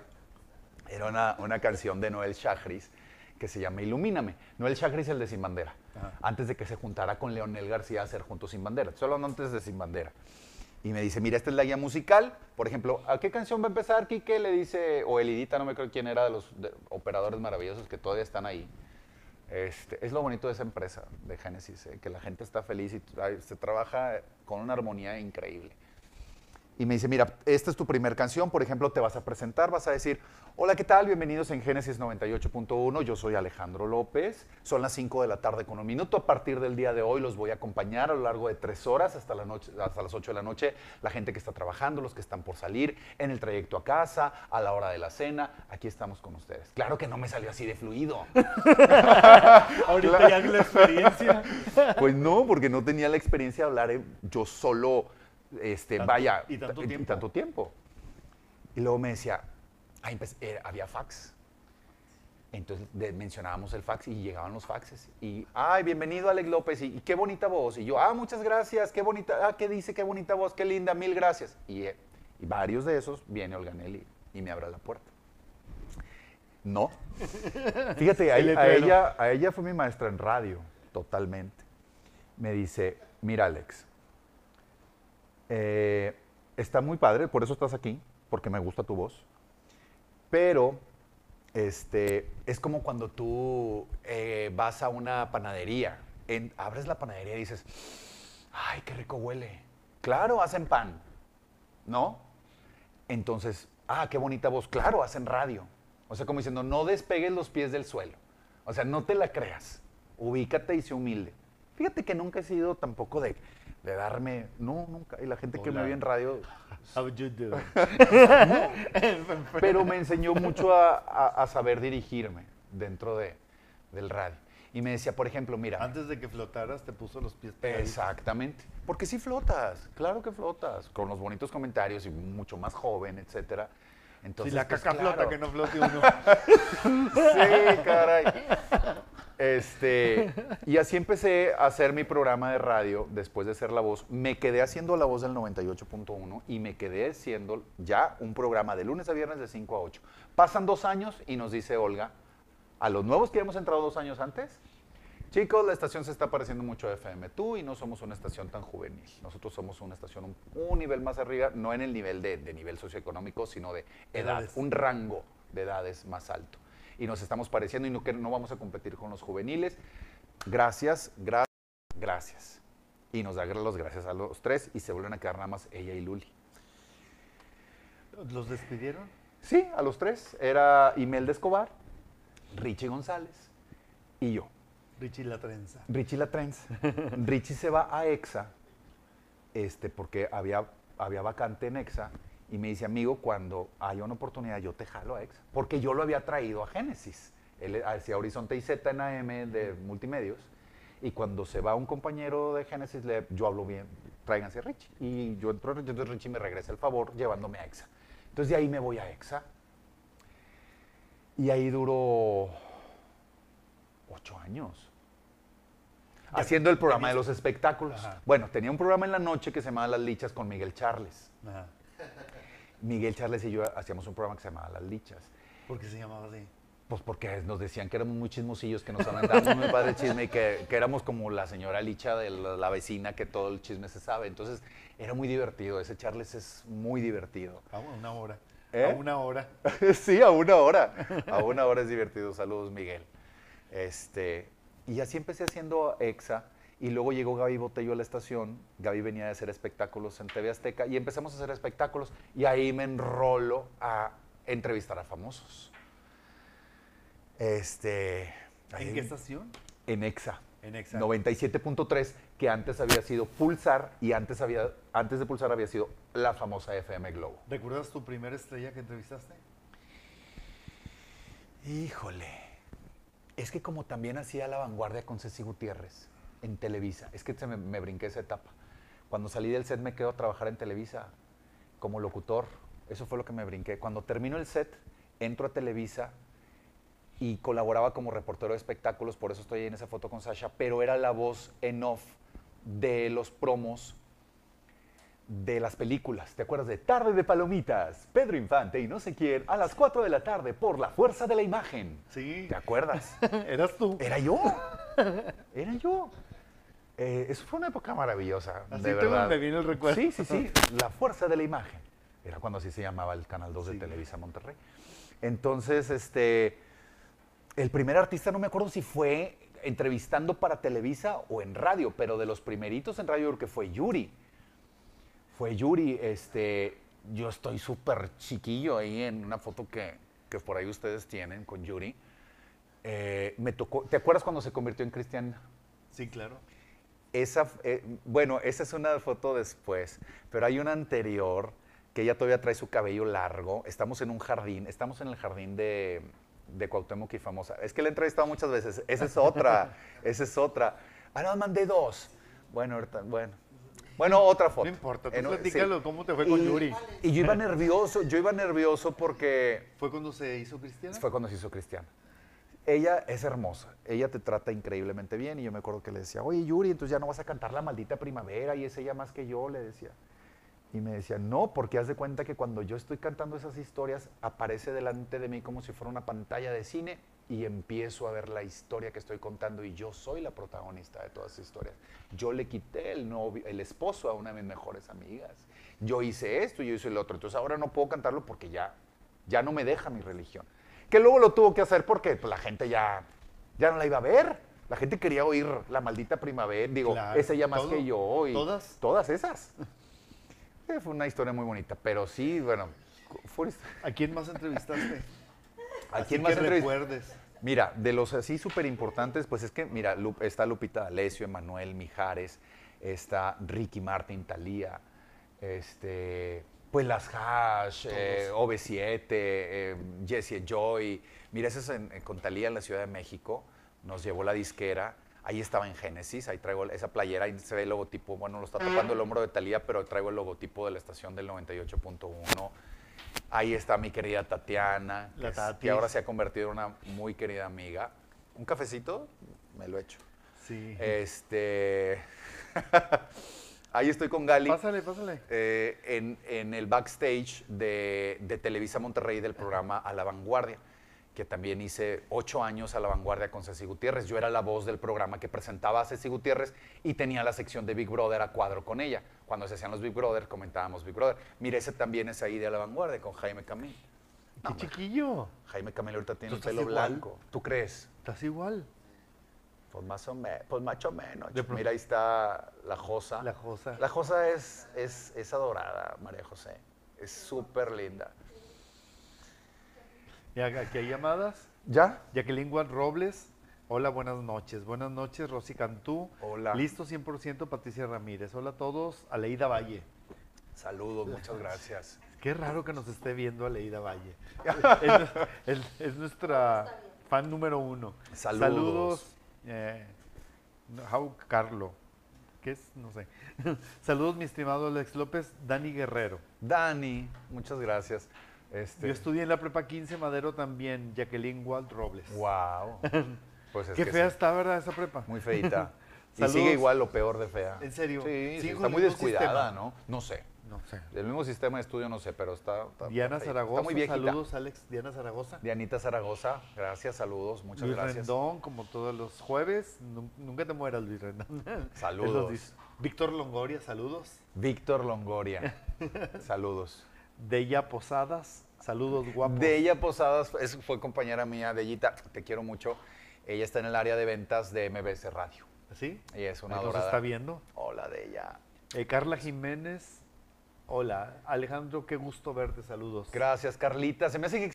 era una, una canción de Noel Chagris que se llama Ilumíname. Noel Chagris, el de Sin Bandera. Ajá. Antes de que se juntara con Leonel García a hacer Juntos Sin Bandera. Estoy hablando antes de Sin Bandera. Y me dice, mira, esta es la guía musical. Por ejemplo, ¿a qué canción va a empezar, Quique? Le dice, o Elidita, no me acuerdo quién era de los de- operadores maravillosos que todavía están ahí. Este, es lo bonito de esa empresa de Génesis, eh, que la gente está feliz y se trabaja con una armonía increíble. Y me dice, mira, esta es tu primer canción, por ejemplo, te vas a presentar, vas a decir, hola, ¿qué tal? Bienvenidos en Génesis 98.1, yo soy Alejandro López, son las 5 de la tarde con un minuto, a partir del día de hoy los voy a acompañar a lo largo de tres horas hasta, la noche, hasta las 8 de la noche, la gente que está trabajando, los que están por salir, en el trayecto a casa, a la hora de la cena, aquí estamos con ustedes. Claro que no me salió así de fluido. Ahorita ya la experiencia. Pues no, porque no tenía la experiencia de hablar eh, yo solo, este, Tanto- vaya, y tanto tiempo. tanto tiempo. Y luego me decía, empe- eh, había fax. Entonces de- mencionábamos el fax y llegaban los faxes. Y, ay, bienvenido Alex López, y, y qué bonita voz. Y yo, ah, muchas gracias, qué bonita, ah, qué dice, qué bonita voz, qué linda, mil gracias. Y, eh, y varios de esos viene Olganelli y me abre la puerta. No. Fíjate, a, a ella, a ella fue mi maestra en radio, totalmente. Me dice, mira Alex, eh, está muy padre, por eso estás aquí, porque me gusta tu voz, pero este, es como cuando tú eh, vas a una panadería, abres la panadería y dices, ay, qué rico huele. Claro, hacen pan, ¿no? Entonces, ah, qué bonita voz. Claro, hacen radio. O sea, como diciendo, no despegues los pies del suelo. O sea, no te la creas. Ubícate y sé humilde. Fíjate que nunca he sido tampoco de, de darme, no, nunca. Y la gente que me ve en radio, How you doing? pero me enseñó mucho a, a- a saber dirigirme dentro de, del radio. Y me decía, por ejemplo, mira, Antes de que flotaras, te puso los pies pegaditos. Exactamente. Porque sí flotas, claro que flotas, con los bonitos comentarios y mucho más joven, etcétera. Entonces, si la pues, caca flota, que no flote uno. Sí, caray. Este, y así empecé a hacer mi programa de radio después de ser la voz. Me quedé haciendo la voz del 98.1 y me quedé haciendo ya un programa de lunes a viernes de 5 a 8. Pasan dos años y nos dice Olga, a los nuevos que hemos entrado dos años antes, chicos, la estación se está pareciendo mucho a FM Tú y no somos una estación tan juvenil. Nosotros somos una estación un, un nivel más arriba, no en el nivel de, de nivel socioeconómico, sino de edad, Edades. un rango de edades más alto. Y nos estamos pareciendo y no, que no vamos a competir con los juveniles. Gracias, gracias, gracias. Y nos da los gracias a los tres y se vuelven a quedar nada más ella y Luli. ¿Los despidieron? Sí, a los tres. Era Imelda Escobar, Richie González y yo. Richie la trenza. Richie la Trens. Richie se va a EXA, este, porque había, había vacante en EXA, y me dice, amigo, cuando haya una oportunidad, yo te jalo a EXA. Porque yo lo había traído a Génesis. Él hacía Horizonte y Z en AM de multimedios, y cuando se va un compañero de Génesis, yo hablo bien, tráiganse a Richie. Y yo entro a Richie, entonces Richie me regresa el favor llevándome a EXA. Entonces de ahí me voy a EXA. Y ahí duró ocho años. Ya, Haciendo el programa de los espectáculos. Ajá. Bueno, tenía un programa en la noche que se llamaba Las Lichas con Miguel Charles. Ajá. Miguel Charles y yo hacíamos un programa que se llamaba Las Lichas. ¿Por qué se llamaba así? Pues porque nos decían que éramos muy chismosillos, que nos aventábamos muy padre el chisme y que, que éramos como la señora Licha de la, la vecina que todo el chisme se sabe. Entonces era muy divertido. Ese Charles es muy divertido. A una hora. ¿Eh? A una hora. sí, a una hora. A una hora es divertido. Saludos, Miguel. Este, y así empecé haciendo EXA Y luego llegó Gaby Botello a la estación. Gaby venía de hacer espectáculos en TV Azteca y empezamos a hacer espectáculos. Y ahí me enrolo a entrevistar a famosos. Este. ¿En qué estación? En EXA. En Exa. 97.3, que antes había sido Pulsar y antes, había, antes de Pulsar había sido la famosa FM Globo. ¿Recuerdas tu primera estrella que entrevistaste? Híjole. Es que como también hacía La Vanguardia con Ceci Gutiérrez en Televisa, es que se me, me brinqué esa etapa. Cuando salí del set me quedo a trabajar en Televisa como locutor. Eso fue lo que me brinqué. Cuando termino el set, entro a Televisa y colaboraba como reportero de espectáculos, por eso estoy ahí en esa foto con Sasha, pero era la voz en off de los promos de las películas. ¿Te acuerdas de Tarde de Palomitas? Pedro Infante y no sé quién, a las 4 de la tarde por la fuerza de la imagen. Sí. ¿Te acuerdas? ¿Eras tú? Era yo. Era yo. Eh, eso fue una época maravillosa. Así de verdad. el recuerdo. Sí, sí, sí. La fuerza de la imagen. Era cuando así se llamaba el Canal 2 Sí. de Televisa Monterrey. Entonces, este. El primer artista, no me acuerdo si fue entrevistando para Televisa o en radio, pero de los primeritos en radio, porque fue Yuri. Fue Yuri, este. Yo estoy súper chiquillo ahí en una foto que, que por ahí ustedes tienen con Yuri. Eh, me tocó. ¿Te acuerdas cuando se convirtió en Cristian? Sí, claro. Esa, eh, bueno, esa es una foto después, pero hay una anterior que ella todavía trae su cabello largo. Estamos en un jardín, estamos en el jardín de, de Cuauhtémoc y Famosa. Es que la he entrevistado muchas veces. Esa es otra, esa es otra. Ah, no, mandé dos. Bueno, ahorita, bueno. Bueno, otra foto. No importa, tú sí. platícalo, ¿cómo te fue con Y- Yuri? Y yo iba nervioso, yo iba nervioso porque ¿Fue cuando se hizo cristiana? fue cuando se hizo cristiana. Ella es hermosa, ella te trata increíblemente bien y yo me acuerdo que le decía, oye Yuri, entonces ya no vas a cantar la maldita primavera y es ella más que yo, le decía. Y me decía, no, porque haz de cuenta que cuando yo estoy cantando esas historias, aparece delante de mí como si fuera una pantalla de cine y empiezo a ver la historia que estoy contando y yo soy la protagonista de todas esas historias. Yo le quité el, novio, el esposo a una de mis mejores amigas. Yo hice esto y yo hice el otro. Entonces ahora no puedo cantarlo porque ya, ya no me deja mi religión. Que luego lo tuvo que hacer porque pues, la gente ya, ya no la iba a ver. La gente quería oír la maldita primavera. Digo, Claro, es ella más todo. que yo. Y ¿Todas? Todas esas. Eh, Fue una historia muy bonita. Pero sí, bueno, fue ¿A quién más entrevistaste? ¿A quién más que entrevist- recuerdes. Mira, de los así súper importantes, pues es que, mira, está Lupita D'Alessio, Emanuel Mijares, está Ricky Martin, Talía, este, pues las Hash, eh, OV7, eh, Jessie Joy. Mira, ese es en- en- con Talía en la Ciudad de México, nos llevó la disquera. Ahí estaba en Génesis, ahí traigo esa playera, ahí se ve el logotipo, bueno, lo está tapando el hombro de Talía, pero traigo el logotipo de la estación del 98.1. Ahí está mi querida Tatiana, que, es- que ahora se ha convertido en una muy querida amiga. ¿Un cafecito? Me lo echo. Sí. Este. Ahí estoy con Gali. Pásale, pásale. eh, en, en el backstage de, de Televisa Monterrey del programa A la Vanguardia, que también hice ocho años a la vanguardia con Ceci Gutiérrez. Yo era la voz del programa que presentaba a Ceci Gutiérrez y tenía la sección de Big Brother a cuadro con ella. Cuando se hacían los Big Brother, comentábamos Big Brother. Mire, ese también es ahí de a la vanguardia con Jaime Camil. ¡Qué No, chiquillo! Jaime Camil ahorita tiene ¿Tú el pelo igual? blanco. ¿Tú crees? Estás igual. Pues más o menos, pues más o menos. Mira, ahí está la Josa. La Josa. La Josa es, es, es adorada, María José. Es súper linda. Y aquí hay llamadas. ¿Ya? Jacqueline Juan Robles. Hola, buenas noches. Buenas noches, Rosy Cantú. Hola. Listo 100% Patricia Ramírez. Hola a todos. Aleida Valle. Saludos, muchas gracias. Qué raro que nos esté viendo Aleida Valle. es- es nuestra fan número uno. Saludos. Saludos. Eh, Jau Carlo. ¿Qué es? No sé. Saludos, mi estimado Alex López. Dani Guerrero. Dani, muchas gracias. Este, Yo estudié en la prepa 15 Madero también. Jacqueline Walt Robles. Wow. Pues es Qué que fea sí, está, ¿verdad? Esa prepa. Muy feita. y sigue igual lo peor de fea. ¿En serio? Sí, sí, ¿Sigue está muy descuidada, sistema? ¿no? No sé. No sé. Del mismo sistema de estudio no sé, pero está. está- Diana. Zaragoza. Está muy viejita. Saludos, Alex. Diana Zaragoza. Dianita Zaragoza, gracias, saludos, muchas Luis gracias. Rendón, como todos los jueves. Nun- Nunca te mueras, Luis Rendón. Saludos. Víctor Longoria, saludos. Víctor Longoria, saludos. Deya Posadas, saludos guapos. De ella Posadas es- fue compañera mía, de Ellita, te quiero mucho. Ella está en el área de ventas de MBS Radio. ¿Sí? Y es una adorada. está viendo. Hola de ella. Eh, Carla Jiménez. Hola. Alejandro, qué gusto verte. Saludos. Gracias, Carlita. Se me hace que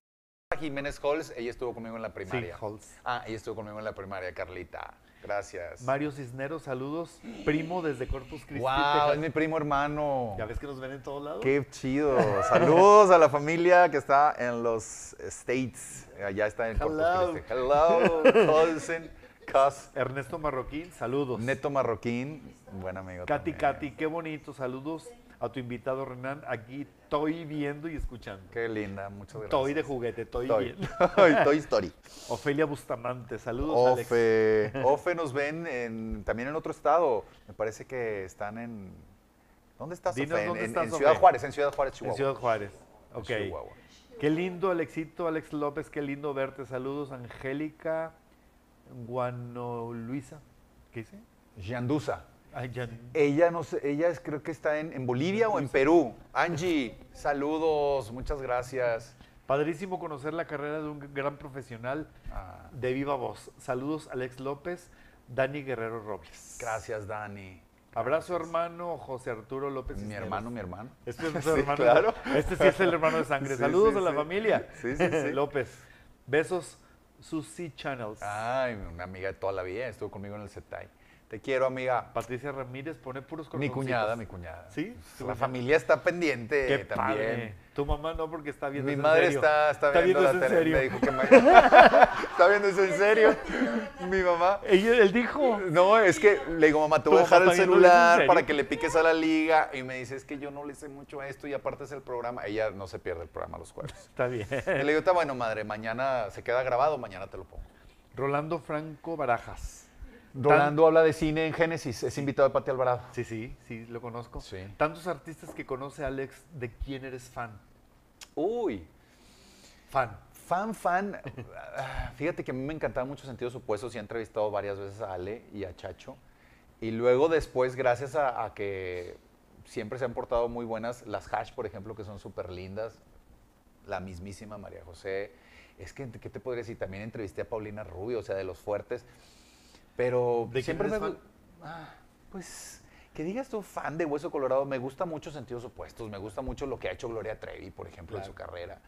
Jiménez Halls, ella estuvo conmigo en la Sí, primaria. Halls. Ah, ella estuvo conmigo en la primaria, Carlita. Gracias. Mario Cisneros, saludos. Primo desde Corpus Christi, wow, Texas. es mi primo hermano. ¿Ya ves que nos ven en todos lados? Qué chido. Saludos a la familia que está en los States. Allá está en Corpus Hello. Christi. Hello, cousin, cuz. Ernesto Marroquín, saludos. Neto Marroquín, buen amigo. Katy, también. Katy, qué bonito. Saludos a tu invitado Renan. Aquí estoy viendo y escuchando. Qué linda, muchas gracias. Toy de juguete, estoy Toy. bien. Toy Story. Ofelia Bustamante, saludos Alex. Ofe. Ofe nos ven en- también en otro estado. Me parece que están en. ¿Dónde estás, Dinos Ofe? En- dónde en, estás, en Ofe. Ciudad Juárez, en Ciudad Juárez, En Chihuahua. Ciudad Juárez. En Ok. Chihuahua. Qué lindo, Alexito, Alex López, qué lindo verte. Saludos, Angélica Guano Luisa. ¿Qué dice? Yandusa. Ay, ya- Ella no sé, ella es, creo que está en, en Bolivia o en Perú. Angie, saludos, muchas gracias. Padrísimo conocer la carrera de un gran profesional Ah, de viva voz. Saludos, Alex López, Dani Guerrero Robles. gracias, Dani. Abrazo, hermano José Arturo López. Mi Cisneros. hermano, mi hermano. Este es Sí, hermano. claro. Este sí es el hermano de sangre. Sí, Saludos sí, a la familia. Sí, sí, sí. López. Besos, Susi Channels. Ay, una amiga de toda la vida, estuvo conmigo en el CETAI. Te quiero, amiga. Patricia Ramírez pone puros Mi cuñada, mi cuñada. ¿Sí? ¿Tu La familia está pendiente Qué también. padre. Tu mamá no, porque está viendo Mi eso en madre serio. está, está, viendo, la tele. Me dijo que me- está viendo eso en serio. Mi mamá. Ella, él dijo. No, es que le digo, mamá, te ¿Tu voy a dejar el celular para que le piques a la liga. Y me dice, es que yo no le sé mucho a esto y aparte es el programa. Ella no se pierde el programa los jueves. Está bien. Y le digo, está bueno, madre, mañana se queda grabado, mañana te lo pongo. Rolando Franco Barajas. Rolando habla de cine en Génesis, es invitado de Pati Alvarado. Sí, sí, sí, lo conozco. Sí. Tantos artistas que conoce Alex, ¿de quién eres fan? Uy, Fan. Fan, fan. ah, Fíjate que a mí me encantaba mucho Sentidos Opuestos y he entrevistado varias veces a Ale y a Chacho. Y luego después, gracias a, a que siempre se han portado muy buenas, las Hash, por ejemplo, que son súper lindas, la mismísima María José. Es que, ¿qué te podría decir? También entrevisté a Paulina Rubio, o sea, de los fuertes. Pero ¿De quién siempre me... fan? Ah, pues, que digas tú fan de Hueso Colorado, me gusta mucho Sentidos Opuestos, me gusta mucho lo que ha hecho Gloria Trevi, por ejemplo, en su carrera.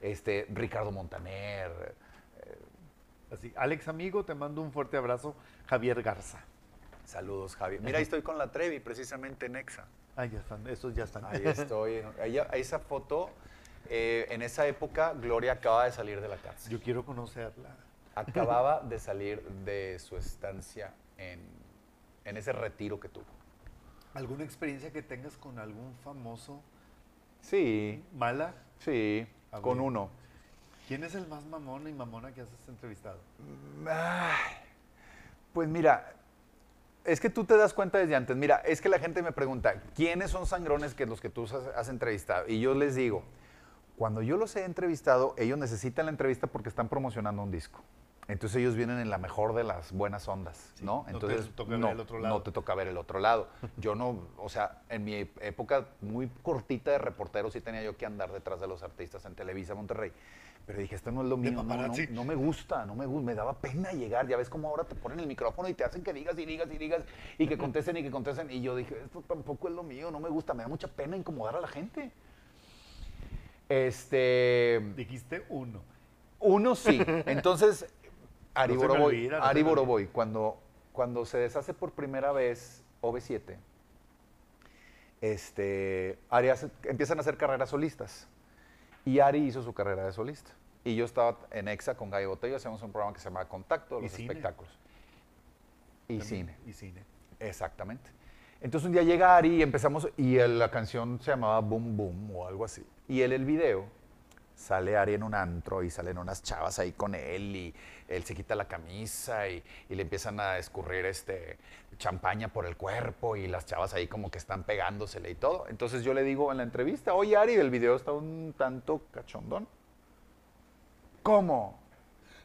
Este, Ricardo Montaner. Así, Alex, amigo, te mando un fuerte abrazo. Javier Garza. Saludos, Javi. Mira, ahí estoy con la Trevi, precisamente en Exa. Ah, ya están, esos ya están. Ahí estoy. Ella- esa foto, eh, en esa época, Gloria acaba de salir de la cárcel. Yo quiero conocerla. Acababa de salir de su estancia en, en ese retiro que tuvo. ¿Alguna experiencia que tengas con algún famoso Sí, mala? sí, A con ver. uno. ¿Quién es el más mamón y mamona que has entrevistado? Ay, Pues mira, es que tú te das cuenta desde antes. Mira, es que la gente me pregunta, ¿quiénes son sangrones que los que tú has, has entrevistado? Y yo les digo, cuando yo los he entrevistado, ellos necesitan la entrevista porque están promocionando un disco. Entonces ellos vienen en la mejor de las buenas ondas, Sí, ¿no? no te Entonces toca ver no, el otro lado. no te toca ver el otro lado. Yo no, o sea, en mi época muy cortita de reportero sí tenía yo que andar detrás de los artistas en Televisa Monterrey. Pero dije, esto no es lo mío, no, no, no me gusta, no me gusta, me daba pena llegar. Ya ves cómo ahora te ponen el micrófono y te hacen que digas y digas y digas y que contesten y que contesten. Y yo dije, esto tampoco es lo mío, no me gusta, me da mucha pena incomodar a la gente. Este, Dijiste uno. uno sí. Entonces, Ari No Boroboy, olvida, no Ari se me Boroboy, cuando, cuando se deshace por primera vez OV7, este, Ari hace- empiezan a hacer carreras solistas. Y Ari hizo su carrera de solista. Y yo estaba en EXA con Gallo Botello, hacíamos un programa que se llama Contacto, Y los cine. espectáculos. Y También. cine. Y cine. Exactamente. Entonces un día llega Ari y empezamos, y la canción se llamaba Boom Boom o algo así. Y él, el video, sale Ari en un antro y salen unas chavas ahí con él y él se quita la camisa y, y le empiezan a escurrir este champaña por el cuerpo y las chavas ahí como que están pegándosele y todo. Entonces yo le digo en la entrevista, oye Ari, el video está un tanto cachondón. ¿Cómo?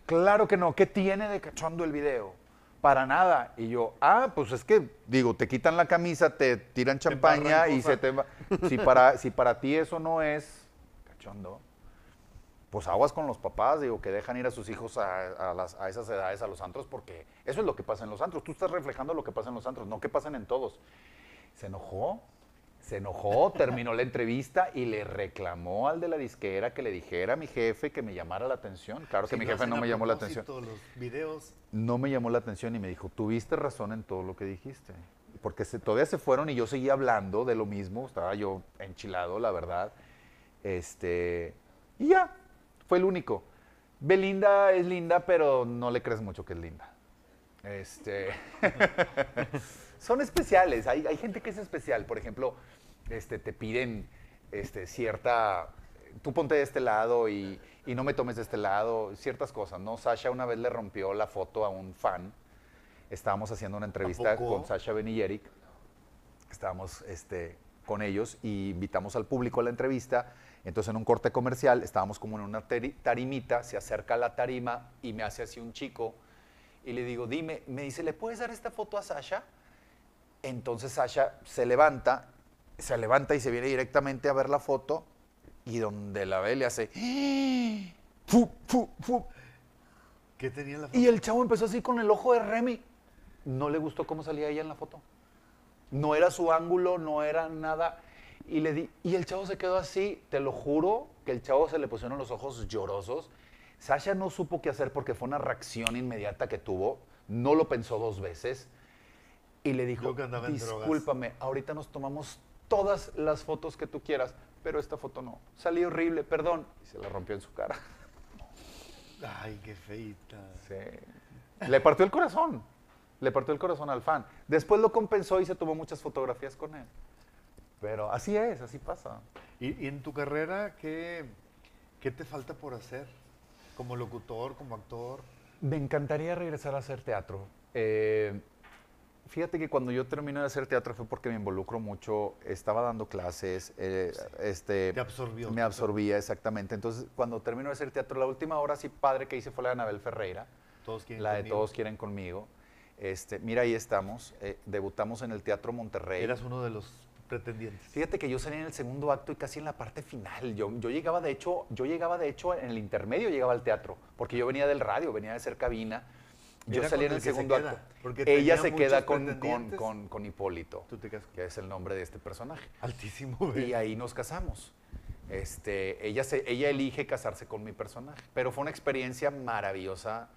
Claro que no. ¿Qué tiene de cachondo el video? Para nada. Y yo, ah, pues es que, digo, te quitan la camisa, te tiran champaña y se te va. Si para, si para ti eso no es cachondo, pues aguas con los papás, digo, que dejan ir a sus hijos a, a las- a esas edades a los antros, porque eso es lo que pasa en los antros. Tú estás reflejando lo que pasa en los antros, no que pasan en todos. Se enojó, se enojó, terminó la entrevista y le reclamó al de la disquera que le dijera a mi jefe que me llamara la atención. Claro que mi jefe no me llamó la atención. Los videos. No me llamó la atención y me dijo, tuviste razón en todo lo que dijiste. Porque se- todavía se fueron y yo seguía hablando de lo mismo, estaba yo enchilado, la verdad. Este, y ya, fue el único. Belinda es linda, pero no le crees mucho que es linda. Este, son especiales, hay, hay gente que es especial. Por ejemplo, este, te piden este, cierta, tú ponte de este lado y, y no me tomes de este lado, ciertas cosas, ¿no? Sasha una vez le rompió la foto a un fan. Estábamos haciendo una entrevista con Sasha Ben y Eric. Estábamos este, con ellos y invitamos al público a la entrevista. Entonces, en un corte comercial, estábamos como en una tari- tarimita, se acerca a la tarima y me hace así un chico. Y le digo, dime, me dice, ¿le puedes dar esta foto a Sasha? Entonces Sasha se levanta, se levanta y se viene directamente a ver la foto y donde la ve le hace... ¡Ah! ¡Fu, fu, fu! ¿Qué tenía la foto? Y el chavo empezó así con el ojo de Remy. No le gustó cómo salía ella en la foto. No era su ángulo, no era nada. Y, le di, y el chavo se quedó así, te lo juro, que el chavo se le pusieron los ojos llorosos. Sasha no supo qué hacer porque fue una reacción inmediata que tuvo. No lo pensó dos veces. Y le dijo, Yo que andaba en drogas". discúlpame, ahorita nos tomamos todas las fotos que tú quieras, pero esta foto no. Salí horrible, perdón. Y se la rompió en su cara. Ay, qué feita. Sí. Le partió el corazón. Le partió el corazón al fan. Después lo compensó y se tomó muchas fotografías con él. Pero así es, así pasa. ¿Y, y en tu carrera qué, qué te falta por hacer? Como locutor, como actor. Me encantaría regresar a hacer teatro. Eh, fíjate que cuando yo terminé de hacer teatro fue porque me involucro mucho, estaba dando clases, eh, este, Te absorbió. me absorbía exactamente. Entonces, cuando termino de hacer teatro, la última obra así padre que hice fue la de Anabel Ferreira. Todos quieren La de conmigo. Todos quieren conmigo. Este, mira, ahí estamos. eh, debutamos en el Teatro Monterrey. Eras uno de los pretendientes. Fíjate que yo salí en el segundo acto y casi en la parte final. Yo, yo llegaba, de hecho, yo llegaba, de hecho, en el intermedio llegaba al teatro, porque yo venía del radio, venía de ser cabina. Yo Era salí en el se segundo queda, acto. Ella se queda con, con, con- con Hipólito, Tú te que es el nombre de este personaje. Altísimo, Y güey. ahí nos casamos. Este, ella, se, ella elige casarse con mi personaje. Pero fue una experiencia maravillosa.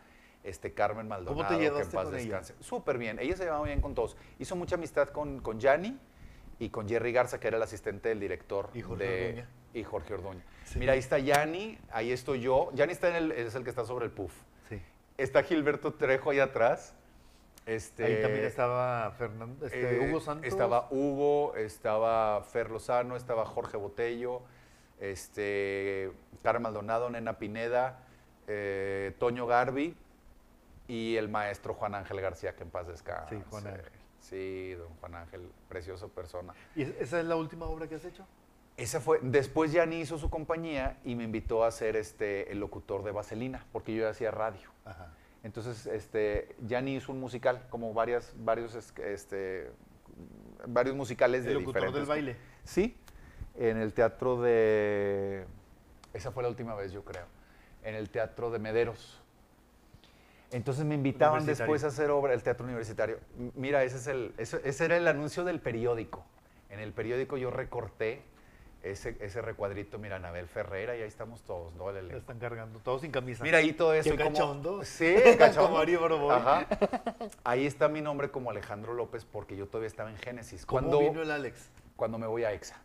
Este, Carmen Maldonado, te que en paz con descanse. Súper bien. Ella se llevaba bien con todos. Hizo mucha amistad con, con Gianni y con Jerry Garza, que era el asistente del director. Y Jorge de, Orduña. Y Jorge Orduña. Sí. Mira, ahí está Gianni, ahí estoy yo. Gianni está en el, es el que está sobre el puff. Sí. Está Gilberto Trejo ahí atrás. Este, Ahí también estaba Fernando, este, eh, Hugo Santos. Estaba Hugo, estaba Fer Lozano, estaba Jorge Botello, este, Carmen Maldonado, Nena Pineda, eh, Toño Garbi y el maestro Juan Ángel García, que en paz descanse. Sí, Juan Ángel. Sí, don Juan Ángel, precioso persona. ¿Y es- esa es la última obra que has hecho? Esa fue, después ya ni hizo su compañía y me invitó a ser este, el locutor de Vaselina, porque yo ya hacía radio. Ajá. Entonces, este, Gianni hizo un musical, como varias, varios, es- este, varios musicales de El locutor diferentes. del baile. Sí, en el teatro de, esa fue la última vez, yo creo, en el teatro de Mederos. Entonces me invitaban después a hacer obra, el teatro universitario. M- Mira, ese, es el, ese, ese era el anuncio del periódico. En el periódico yo recorté ese, ese recuadrito, mira, Anabel Ferrera, y ahí estamos todos, ¿no? Elenco. están cargando, todos sin camisa. Mira ahí todo eso. Qué y como- cachondo. Sí, cachondo. Mario. Ajá. Ahí está mi nombre como Alejandro López porque yo todavía estaba en Génesis. ¿Cómo Cuando, vino el Alex? cuando me voy a EXA.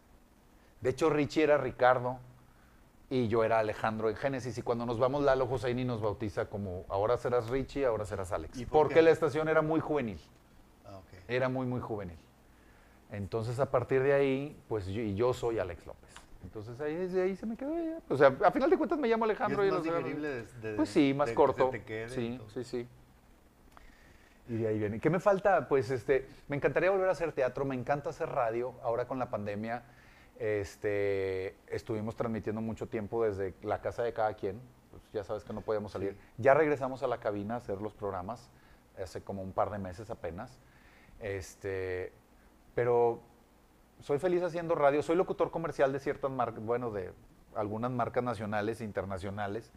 De hecho, Richie era Ricardo y yo era Alejandro en Génesis. Y cuando nos vamos, Lalo Joseini nos bautiza como ahora serás Richie, ahora serás Alex. ¿Y por porque qué? la estación era muy juvenil. Ah, ok. Era muy, muy juvenil. Entonces, a partir de ahí, pues yo, y yo soy Alex López. Entonces, ahí, ahí se me quedó. O sea, a final de cuentas me llamo Alejandro. ¿Y es más los- de- de- Pues sí, más de que corto. se te quede sí, sí, sí. Y de ahí viene. ¿Qué me falta? Pues este, me encantaría volver a hacer teatro, me encanta hacer radio. Ahora con la pandemia, este, estuvimos transmitiendo mucho tiempo desde la casa de cada quien. Pues ya sabes que no podíamos salir. Sí. Ya regresamos a la cabina a hacer los programas hace como un par de meses apenas. Este, pero soy feliz haciendo radio. Soy locutor comercial de ciertas marcas, bueno, de algunas marcas nacionales e internacionales.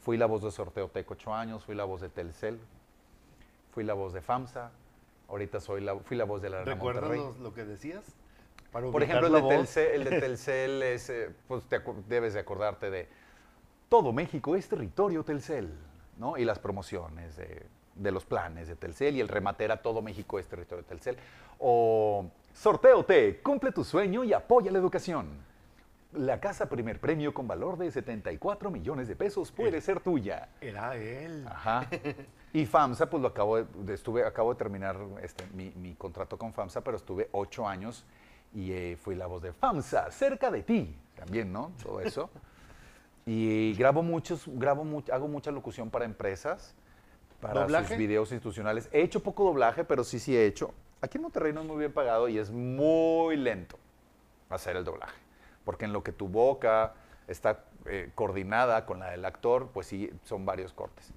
Fui la voz de Sorteo Tec ocho años, fui la voz de Telcel, fui la voz de FAMSA, ahorita soy la, fui la voz de la ¿Recuerdas Monterrey. lo que decías? Para Por ejemplo, el de. Telcel, el de Telcel es, eh, pues te debes de acordarte de todo México es territorio Telcel, ¿no? Y las promociones de, de los planes de Telcel y el remate era todo México es territorio Telcel. O sorteo T, cumple tu sueño y apoya la educación. La casa primer premio con valor de 74 millones de pesos puede ser tuya. Era él. Ajá. Y FAMSA, pues lo acabo de, de- estuve, acabo de terminar este, mi, mi contrato con FAMSA, pero estuve ocho años y eh, fui la voz de FAMSA, cerca de ti, también, ¿no? Todo eso. Y grabo muchos, grabo hago mucha locución para empresas, para ¿Doblaje? sus videos institucionales. He hecho poco doblaje, pero sí, sí he hecho. Aquí en Monterrey no es muy bien pagado y es muy lento hacer el doblaje. Porque en lo que tu boca está eh, coordinada con la del actor, pues sí, son varios cortes.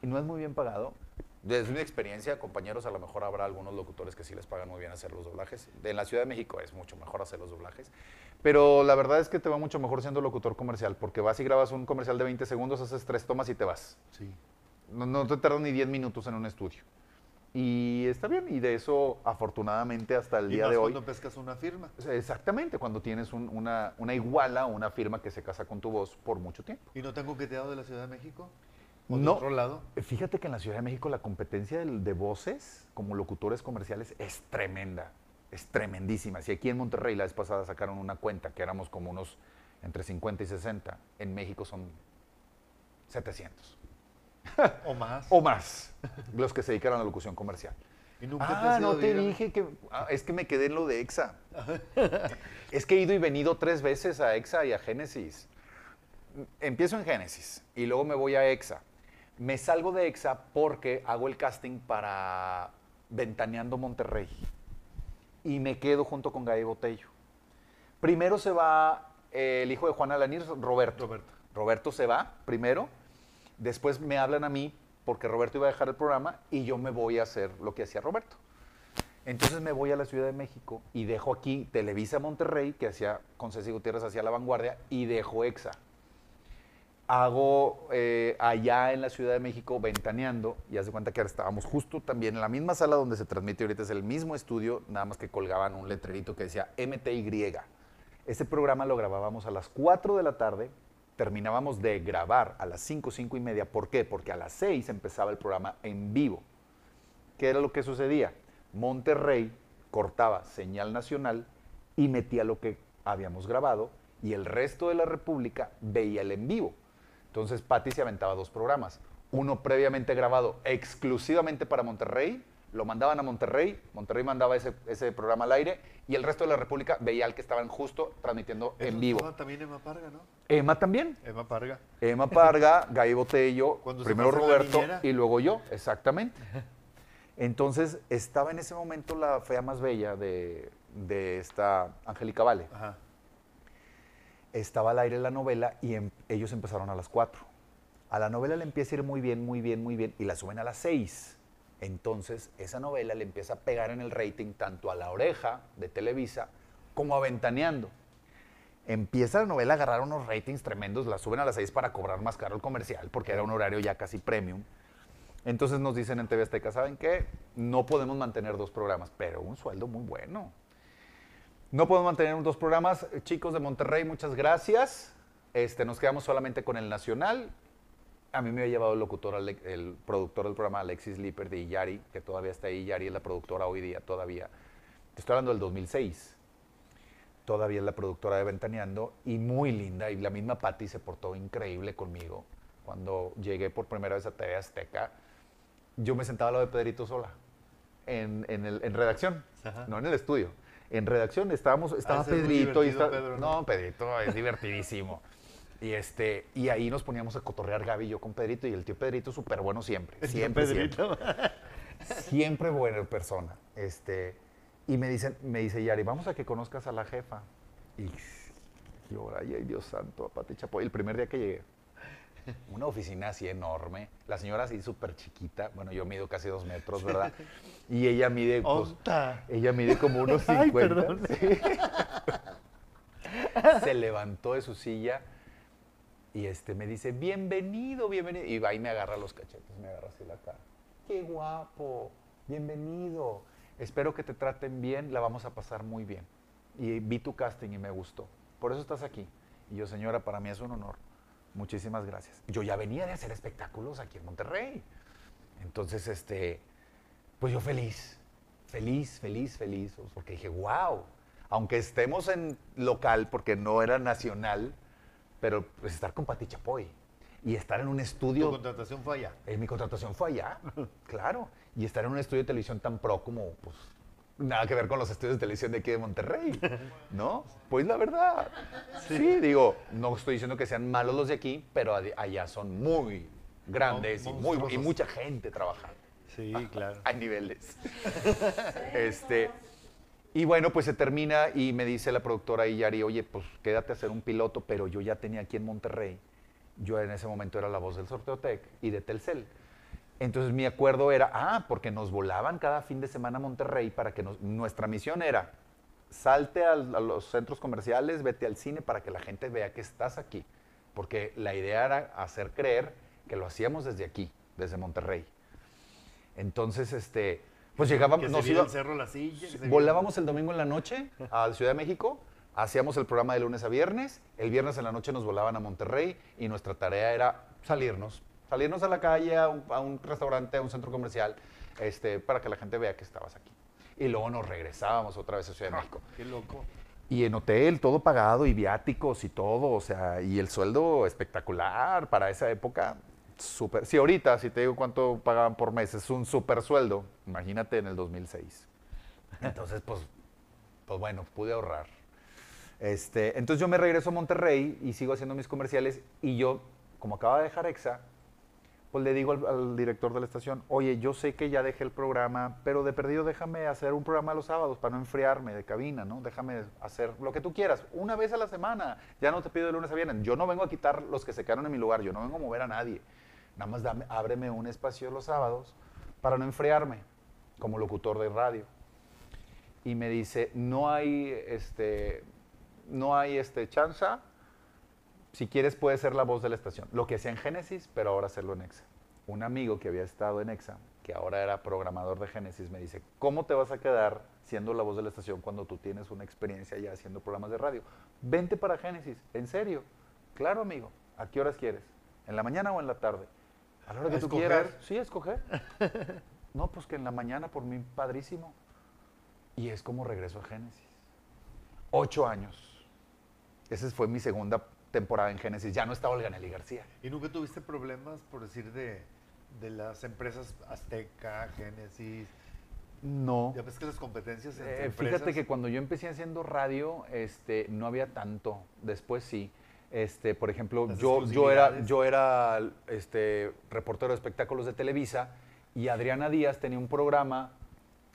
Y no es muy bien pagado. Desde mi experiencia, compañeros, a lo mejor habrá algunos locutores que sí les pagan muy bien hacer los doblajes. En la Ciudad de México es mucho mejor hacer los doblajes. Pero la verdad es que te va mucho mejor siendo locutor comercial, porque vas y grabas un comercial de 20 segundos, haces tres tomas y te vas. Sí. No, no te tardas ni 10 minutos en un estudio. Y está bien, y de eso afortunadamente hasta el Y día más de hoy. cuando pescas una firma. Exactamente, cuando tienes un- una, una iguala o una firma que se casa con tu voz por mucho tiempo. ¿Y no te han coqueteado de la Ciudad de México? ¿O de No. otro lado? Fíjate que en la Ciudad de México la competencia de, voces como locutores comerciales es tremenda, es tremendísima. Si aquí en Monterrey la vez pasada sacaron una cuenta que éramos como unos entre 50 y 60, en México son 700 ¿O más? o más los que se dedicaron a la locución comercial. ¿Y nunca te Ah, ido no te dije que. ah, es que me quedé en lo de EXA. es que he ido y venido tres veces a EXA y a Génesis. Empiezo en Génesis y luego me voy a EXA. Me salgo de EXA porque hago el casting para Ventaneando Monterrey. Y me quedo junto con Gaby Botello. Primero se va eh, el hijo de Juan Alanir, Roberto. Roberto. Roberto se va primero, después me hablan a mí porque Roberto iba a dejar el programa y yo me voy a hacer lo que hacía Roberto. Entonces me voy a la Ciudad de México y dejo aquí Televisa Monterrey, que hacía con Ceci Gutiérrez hacía la vanguardia, y dejo EXA. Hago eh, allá en la Ciudad de México ventaneando, y haz de cuenta que ahora estábamos justo también en la misma sala donde se transmite ahorita, es el mismo estudio, nada más que colgaban un letrerito que decía MTY. Este programa lo grabábamos a las 4 de la tarde, terminábamos de grabar a las 5, 5 y media. ¿Por qué? Porque a las 6 empezaba el programa en vivo. ¿Qué era lo que sucedía? Monterrey cortaba señal nacional y metía lo que habíamos grabado y el resto de la República veía el en vivo. Entonces Patti se aventaba dos programas. Uno previamente grabado exclusivamente para Monterrey, lo mandaban a Monterrey, Monterrey mandaba ese, ese programa al aire y el resto de la República veía al que estaban justo transmitiendo Eso en vivo. estaba también Emma Parga, ¿no? Emma también. Emma Parga. Emma Parga, Gaby Botello, Cuando primero Roberto y luego yo, exactamente. Entonces estaba en ese momento la fea más bella de, de esta Angélica Vale. Ajá. Estaba al aire la novela y em- ellos empezaron a las 4. A la novela le empieza a ir muy bien, muy bien, muy bien y la suben a las 6. Entonces esa novela le empieza a pegar en el rating tanto a La Oreja de Televisa como a Ventaneando. Empieza la novela a agarrar unos ratings tremendos, la suben a las 6 para cobrar más caro el comercial porque era un horario ya casi premium. Entonces nos dicen en TV Azteca, ¿saben qué? No podemos mantener dos programas, pero un sueldo muy bueno. No podemos mantener dos programas. Chicos de Monterrey, muchas gracias. Este, nos quedamos solamente con el Nacional. A mí me había llevado el locutor, el productor del programa, Alexis Lipper de Iyari, que todavía está ahí. Iyari es la productora hoy día, todavía. Te estoy hablando del 2006. Todavía es la productora de Ventaneando y muy linda. Y la misma Patti se portó increíble conmigo. Cuando llegué por primera vez a TV Azteca, yo me sentaba al lado de Pedrito sola, en, en el- en redacción, Ajá. no en el estudio. En redacción estábamos, estaba muy Pedrito y está- Pedro, ¿no? no, Pedrito es divertidísimo. Y este, y ahí nos poníamos a cotorrear Gaby y yo con Pedrito y el tío Pedrito súper bueno siempre, siempre, siempre Pedrito. siempre buena persona. Este, y me dicen, me dice Yari, vamos a que conozcas a la jefa. Y yo, ay, Dios santo, a Pati Chapoy, el primer día que llegué. Una oficina así enorme, la señora así súper chiquita, bueno, yo mido casi dos metros, ¿verdad? Y ella mide, pues, ella mide como unos 50. Ay, perdón. sí. Se levantó de su silla, Y este me dice, bienvenido, bienvenido. Y va y me agarra los cachetes, me agarra así la cara. Qué guapo, bienvenido. Espero que te traten bien, la vamos a pasar muy bien. Y vi tu casting y me gustó. Por eso estás aquí. Y yo, señora, para mí es un honor. Muchísimas gracias. Yo ya venía de hacer espectáculos aquí en Monterrey. Entonces, este, pues yo feliz, feliz, feliz, feliz, porque dije, wow, aunque estemos en local, porque no era nacional, pero pues estar con Pati Chapoy y estar en un estudio... ¿Tu contratación fue allá? Eh, mi contratación fue allá, claro. Y estar en un estudio de televisión tan pro como, pues, nada que ver con los estudios de televisión de aquí de Monterrey, ¿no? Pues la verdad. Sí, digo, no estoy diciendo que sean malos los de aquí, pero allá son muy grandes y, muy, y mucha gente trabajando. Sí, claro. Hay niveles. este, y bueno, pues se termina y me dice la productora Yari, oye, pues quédate a hacer un piloto, pero yo ya tenía aquí en Monterrey. Yo en ese momento era la voz del Sorteotec y de Telcel. Entonces mi acuerdo era, ah, porque nos volaban cada fin de semana a Monterrey para que nuestra misión era, salte a, a los centros comerciales, vete al cine para que la gente vea que estás aquí. Porque la idea era hacer creer que lo hacíamos desde aquí, desde Monterrey. Entonces, este, pues llegábamos, nos iba, el cerro la silla, volábamos el domingo en la noche a Ciudad de México, hacíamos el programa de lunes a viernes, el viernes en la noche nos volaban a Monterrey y nuestra tarea era salirnos, salirnos a la calle, a un, restaurante, a un centro comercial, este, para que la gente vea que estabas aquí. Y luego nos regresábamos otra vez a Ciudad de ah, México. Qué loco. Y en hotel, todo pagado, y viáticos y todo, o sea, y el sueldo espectacular para esa época super, si ahorita, si te digo cuánto pagaban por mes, es un super sueldo, imagínate en el 2006. Entonces, pues, pues bueno, pude ahorrar. Este, entonces yo me regreso a Monterrey y sigo haciendo mis comerciales y yo, como acaba de dejar EXA, pues le digo al, director de la estación, oye, yo sé que ya dejé el programa, pero de perdido déjame hacer un programa los sábados para no enfriarme de cabina, ¿no? Déjame hacer lo que tú quieras, una vez a la semana, ya no te pido de lunes a viernes. Yo no vengo a quitar los que se quedaron en mi lugar, yo no vengo a mover a nadie. Nada más ábreme un espacio los sábados para no enfriarme como locutor de radio. Y me dice, no hay, este, no hay este, chanza, si quieres puedes ser la voz de la estación. Lo que hacía en Génesis, pero ahora hacerlo en EXA. Un amigo que había estado en EXA, que ahora era programador de Génesis, me dice, ¿cómo te vas a quedar siendo la voz de la estación cuando tú tienes una experiencia ya haciendo programas de radio? Vente para Génesis, en serio. Claro, amigo. ¿A qué horas quieres? ¿En la mañana o en la tarde? A la hora que tú quieras. Sí, escoger. no, pues que en la mañana por mí padrísimo. Y es como regreso a Génesis. Ocho años. Esa fue mi segunda temporada en Génesis. Ya no estaba Olga Nelly García. ¿Y nunca tuviste problemas, por decir, de, las empresas Azteca, Génesis? No. Ya ves que las competencias entre eh, Fíjate que cuando yo empecé haciendo radio, este, no había tanto. Después sí. Este, por ejemplo, yo, yo era, yo era este, reportero de espectáculos de Televisa y Adriana Díaz tenía un programa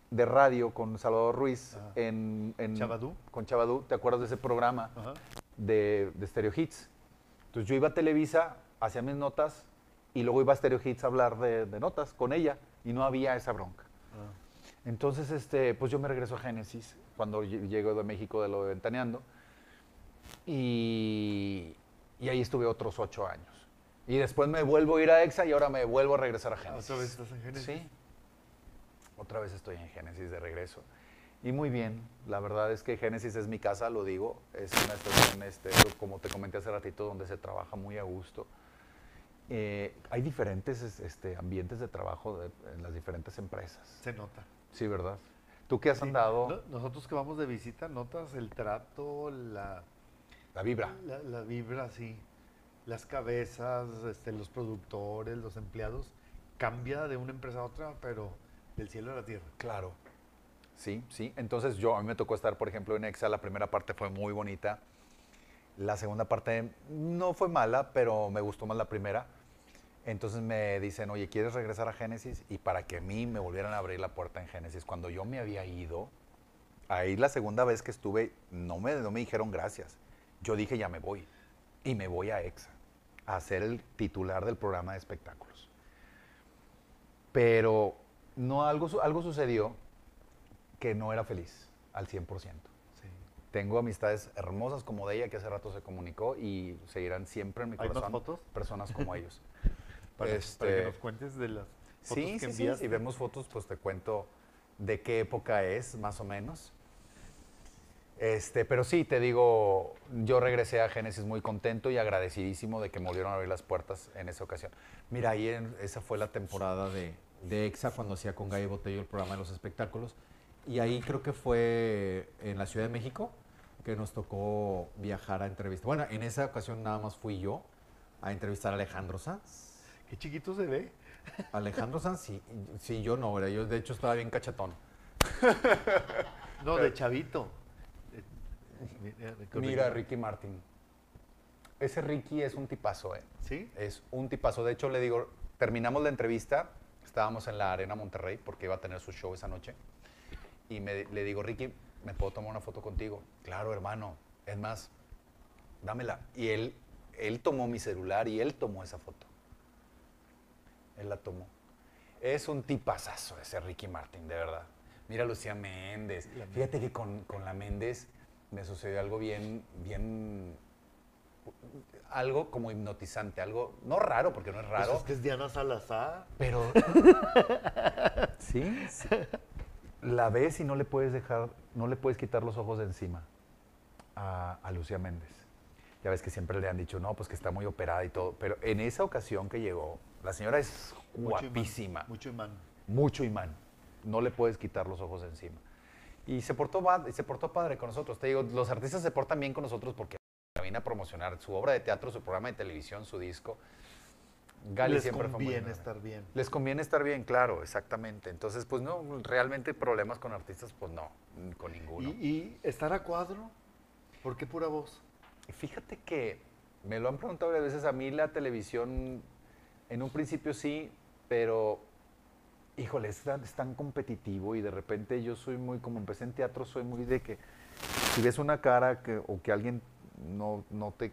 de radio con Salvador Ruiz en, en, ¿Chavadú? Con Chavadú, ¿te acuerdas de ese programa de, de Stereo Hits? Entonces yo iba a Televisa, hacía mis notas y luego iba a Stereo Hits a hablar de, notas con ella y no había esa bronca. Ah. Entonces, este, pues yo me regreso a Génesis cuando llego de México de lo de Ventaneando y, ahí estuve otros ocho años. Y después me vuelvo a ir a EXA y ahora me vuelvo a regresar a Génesis. ¿Otra vez estás en Génesis? Sí. Otra vez estoy en Génesis de regreso. Y muy bien, la verdad es que Génesis es mi casa, lo digo. Es una estación, este, como te comenté hace ratito, donde se trabaja muy a gusto. Eh, hay diferentes este, ambientes de trabajo en las diferentes empresas. Se nota. Sí, ¿verdad? ¿Tú qué has andado? Nosotros que vamos de visita, notas el trato, la la vibra. La, vibra, sí. Las cabezas, este, los productores, los empleados, cambia de una empresa a otra, pero del cielo a la tierra. Claro. Sí, sí. Entonces yo, a mí me tocó estar, por ejemplo, en EXA, la primera parte fue muy bonita. La segunda parte no fue mala, pero me gustó más la primera. Entonces me dicen, oye, ¿quieres regresar a Génesis? Y para que a mí me volvieran a abrir la puerta en Génesis, cuando yo me había ido, ahí la segunda vez que estuve, no me, no me dijeron gracias yo dije, ya me voy. Y me voy a EXA, a ser el titular del programa de espectáculos. Pero no, algo, algo sucedió que no era feliz al 100%. Tengo amistades hermosas como de ella que hace rato se comunicó y seguirán siempre en mi ¿Hay más corazón fotos? personas como ellos. Para, Este, para que nos cuentes de las fotos sí, que sí, sí, si vemos fotos, pues te cuento de qué época es, más o menos. Este, pero sí, te digo, yo regresé a Génesis muy contento y agradecidísimo de que me volvieron a abrir las puertas en esa ocasión. Mira, ahí en- esa fue la temporada. de, de EXA cuando hacía con Gaby Botello el programa de los espectáculos. Y ahí creo que fue en la Ciudad de México que nos tocó viajar a entrevistar. Bueno, en esa ocasión nada más fui yo a entrevistar a Alejandro Sanz. Qué chiquito se ve. Alejandro Sanz, sí, sí, yo no, ¿verdad? yo de hecho estaba bien cachetón. No, de chavito. Mira, Ricky Martin. Ese Ricky es un tipazo, ¿eh? ¿Sí? Es un tipazo. De hecho, le digo, terminamos la entrevista, estábamos en la Arena Monterrey porque iba a tener su show esa noche. Y me- le digo, Ricky, ¿me puedo tomar una foto contigo? Claro, hermano. Es más, dámela. Y él, él tomó mi celular y él tomó esa foto. Él la tomó. Es un tipazazo ese Ricky Martin, de verdad. Mira Lucía Méndez. Fíjate que con, con la Méndez me sucedió algo bien, bien algo como hipnotizante, algo no raro porque no es Pues raro, es que es Diana Salazar. pero sí, sí. la ves y no le puedes dejar, no le puedes quitar los ojos de encima a, a Lucía Méndez. Ya ves que siempre le han dicho, no, pues que está muy operada y todo, pero en esa ocasión que llegó, la señora es Mucho imán, guapísima, Mucho imán. mucho imán. No le puedes quitar los ojos de encima. Y se portó, se portó padre con nosotros. Te digo, los artistas se portan bien con nosotros porque viene a promocionar su obra de teatro, su programa de televisión, su disco. Gali Les siempre fue muy conviene estar bien. Les conviene estar bien, claro, exactamente. Entonces, pues no, realmente problemas con artistas, pues no, con ninguno. ¿Y, y estar a cuadro? ¿Por qué pura voz? Fíjate que me lo han preguntado varias veces. A mí la televisión, en un principio sí, pero híjole, es tan, es tan competitivo y de repente yo soy muy, como empecé en teatro, soy muy de que si ves una cara que, o que alguien no, no te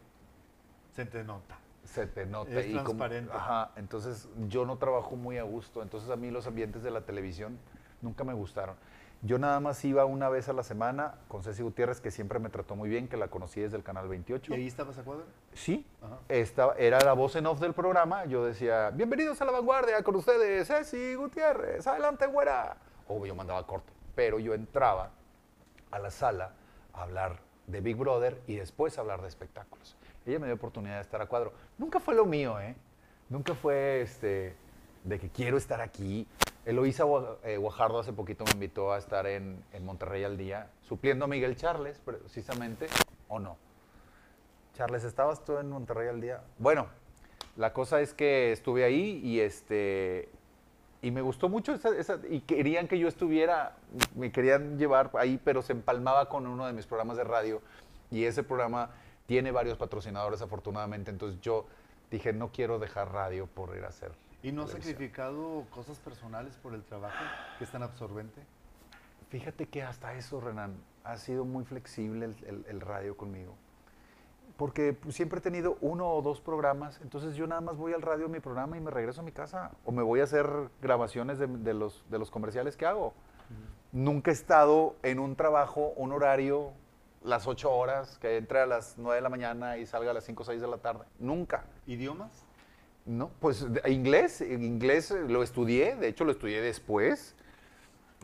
Se te nota. se te nota Es y como- transparente. ajá, entonces yo no trabajo muy a gusto, entonces a mí los ambientes de la televisión nunca me gustaron. Yo nada más iba una vez a la semana con Ceci Gutiérrez, que siempre me trató muy bien, que la conocí desde el Canal 28. ¿Y ahí estabas a cuadro? Sí, estaba, era la voz en off del programa. Yo decía, bienvenidos a la vanguardia con ustedes, Ceci Gutiérrez, adelante, güera. O yo mandaba corto, pero yo entraba a la sala a hablar de Big Brother y después a hablar de espectáculos. Ella me dio oportunidad de estar a cuadro. Nunca fue lo mío, ¿eh? Nunca fue este, de que quiero estar aquí. Eloísa eh, Guajardo hace poquito me invitó a estar en, en Monterrey al día, supliendo a Miguel Charles, precisamente, ¿o no? Charles, ¿estabas tú en Monterrey al día? Bueno, la cosa es que estuve ahí y este y me gustó mucho esa, esa- y querían que yo estuviera, me querían llevar ahí, pero se empalmaba con uno de mis programas de radio y ese programa tiene varios patrocinadores afortunadamente, entonces yo dije no quiero dejar radio por ir a hacer. ¿Y no has televisión". sacrificado cosas personales por el trabajo que es tan absorbente? Fíjate que hasta eso, Renan, ha sido muy flexible el, el- el radio conmigo. Porque siempre he tenido uno o dos programas, entonces yo nada más voy al radio mi programa y me regreso a mi casa. O me voy a hacer grabaciones de, de los, de los comerciales que hago. Nunca he estado en un trabajo, un horario, las ocho horas, que entre a las nueve de la mañana y salga a las cinco o seis de la tarde. Nunca. ¿Idiomas? No, pues inglés, inglés eh, lo estudié, de hecho lo estudié después,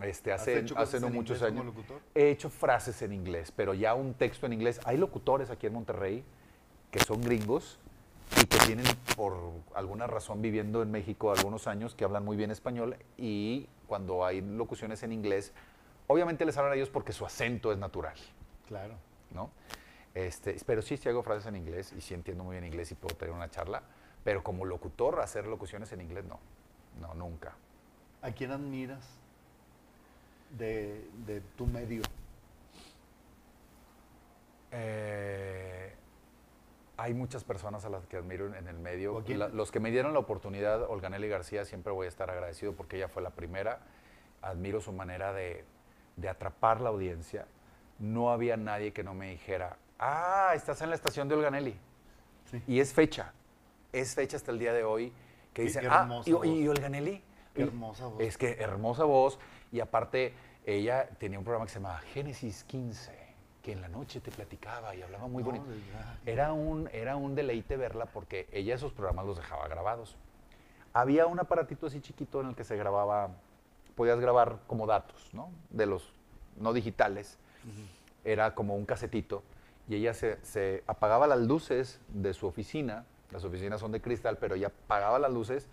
este, ¿Has hace, hace no muchos años. locutor? He hecho frases en inglés, pero ya un texto en inglés. Hay locutores aquí en Monterrey que son gringos y que tienen por alguna razón viviendo en México algunos años que hablan muy bien español y cuando hay locuciones en inglés, obviamente les hablan a ellos porque su acento es natural. Claro. ¿no? Este, pero sí, sí hago frases en inglés y sí entiendo muy bien inglés y puedo tener una charla, pero como locutor hacer locuciones en inglés no, no, nunca. ¿A quién admiras de, de tu medio? Eh, hay muchas personas a las que admiro en- el medio. La- los que me dieron la oportunidad, Olganelli García, siempre voy a estar agradecido porque ella fue la primera. Admiro su manera de, de atrapar la audiencia. No había nadie que no me dijera, ah, estás en la estación de Olganelli. Sí. Y es fecha, es fecha hasta el día de hoy que dicen, ah, y, y Olganelli. Qué Y- hermosa voz. Es que hermosa voz y aparte ella tenía un programa que se llamaba Génesis 15 que en la noche te platicaba y hablaba muy No, bonito. verdad. Era un, era un deleite verla porque ella esos programas los dejaba grabados. Había un aparatito así chiquito en el que se grababa, podías grabar como datos, ¿no? De los no digitales. Era como un casetito. Y ella se, se apagaba las luces de su oficina. Las oficinas son de cristal, pero ella apagaba las luces,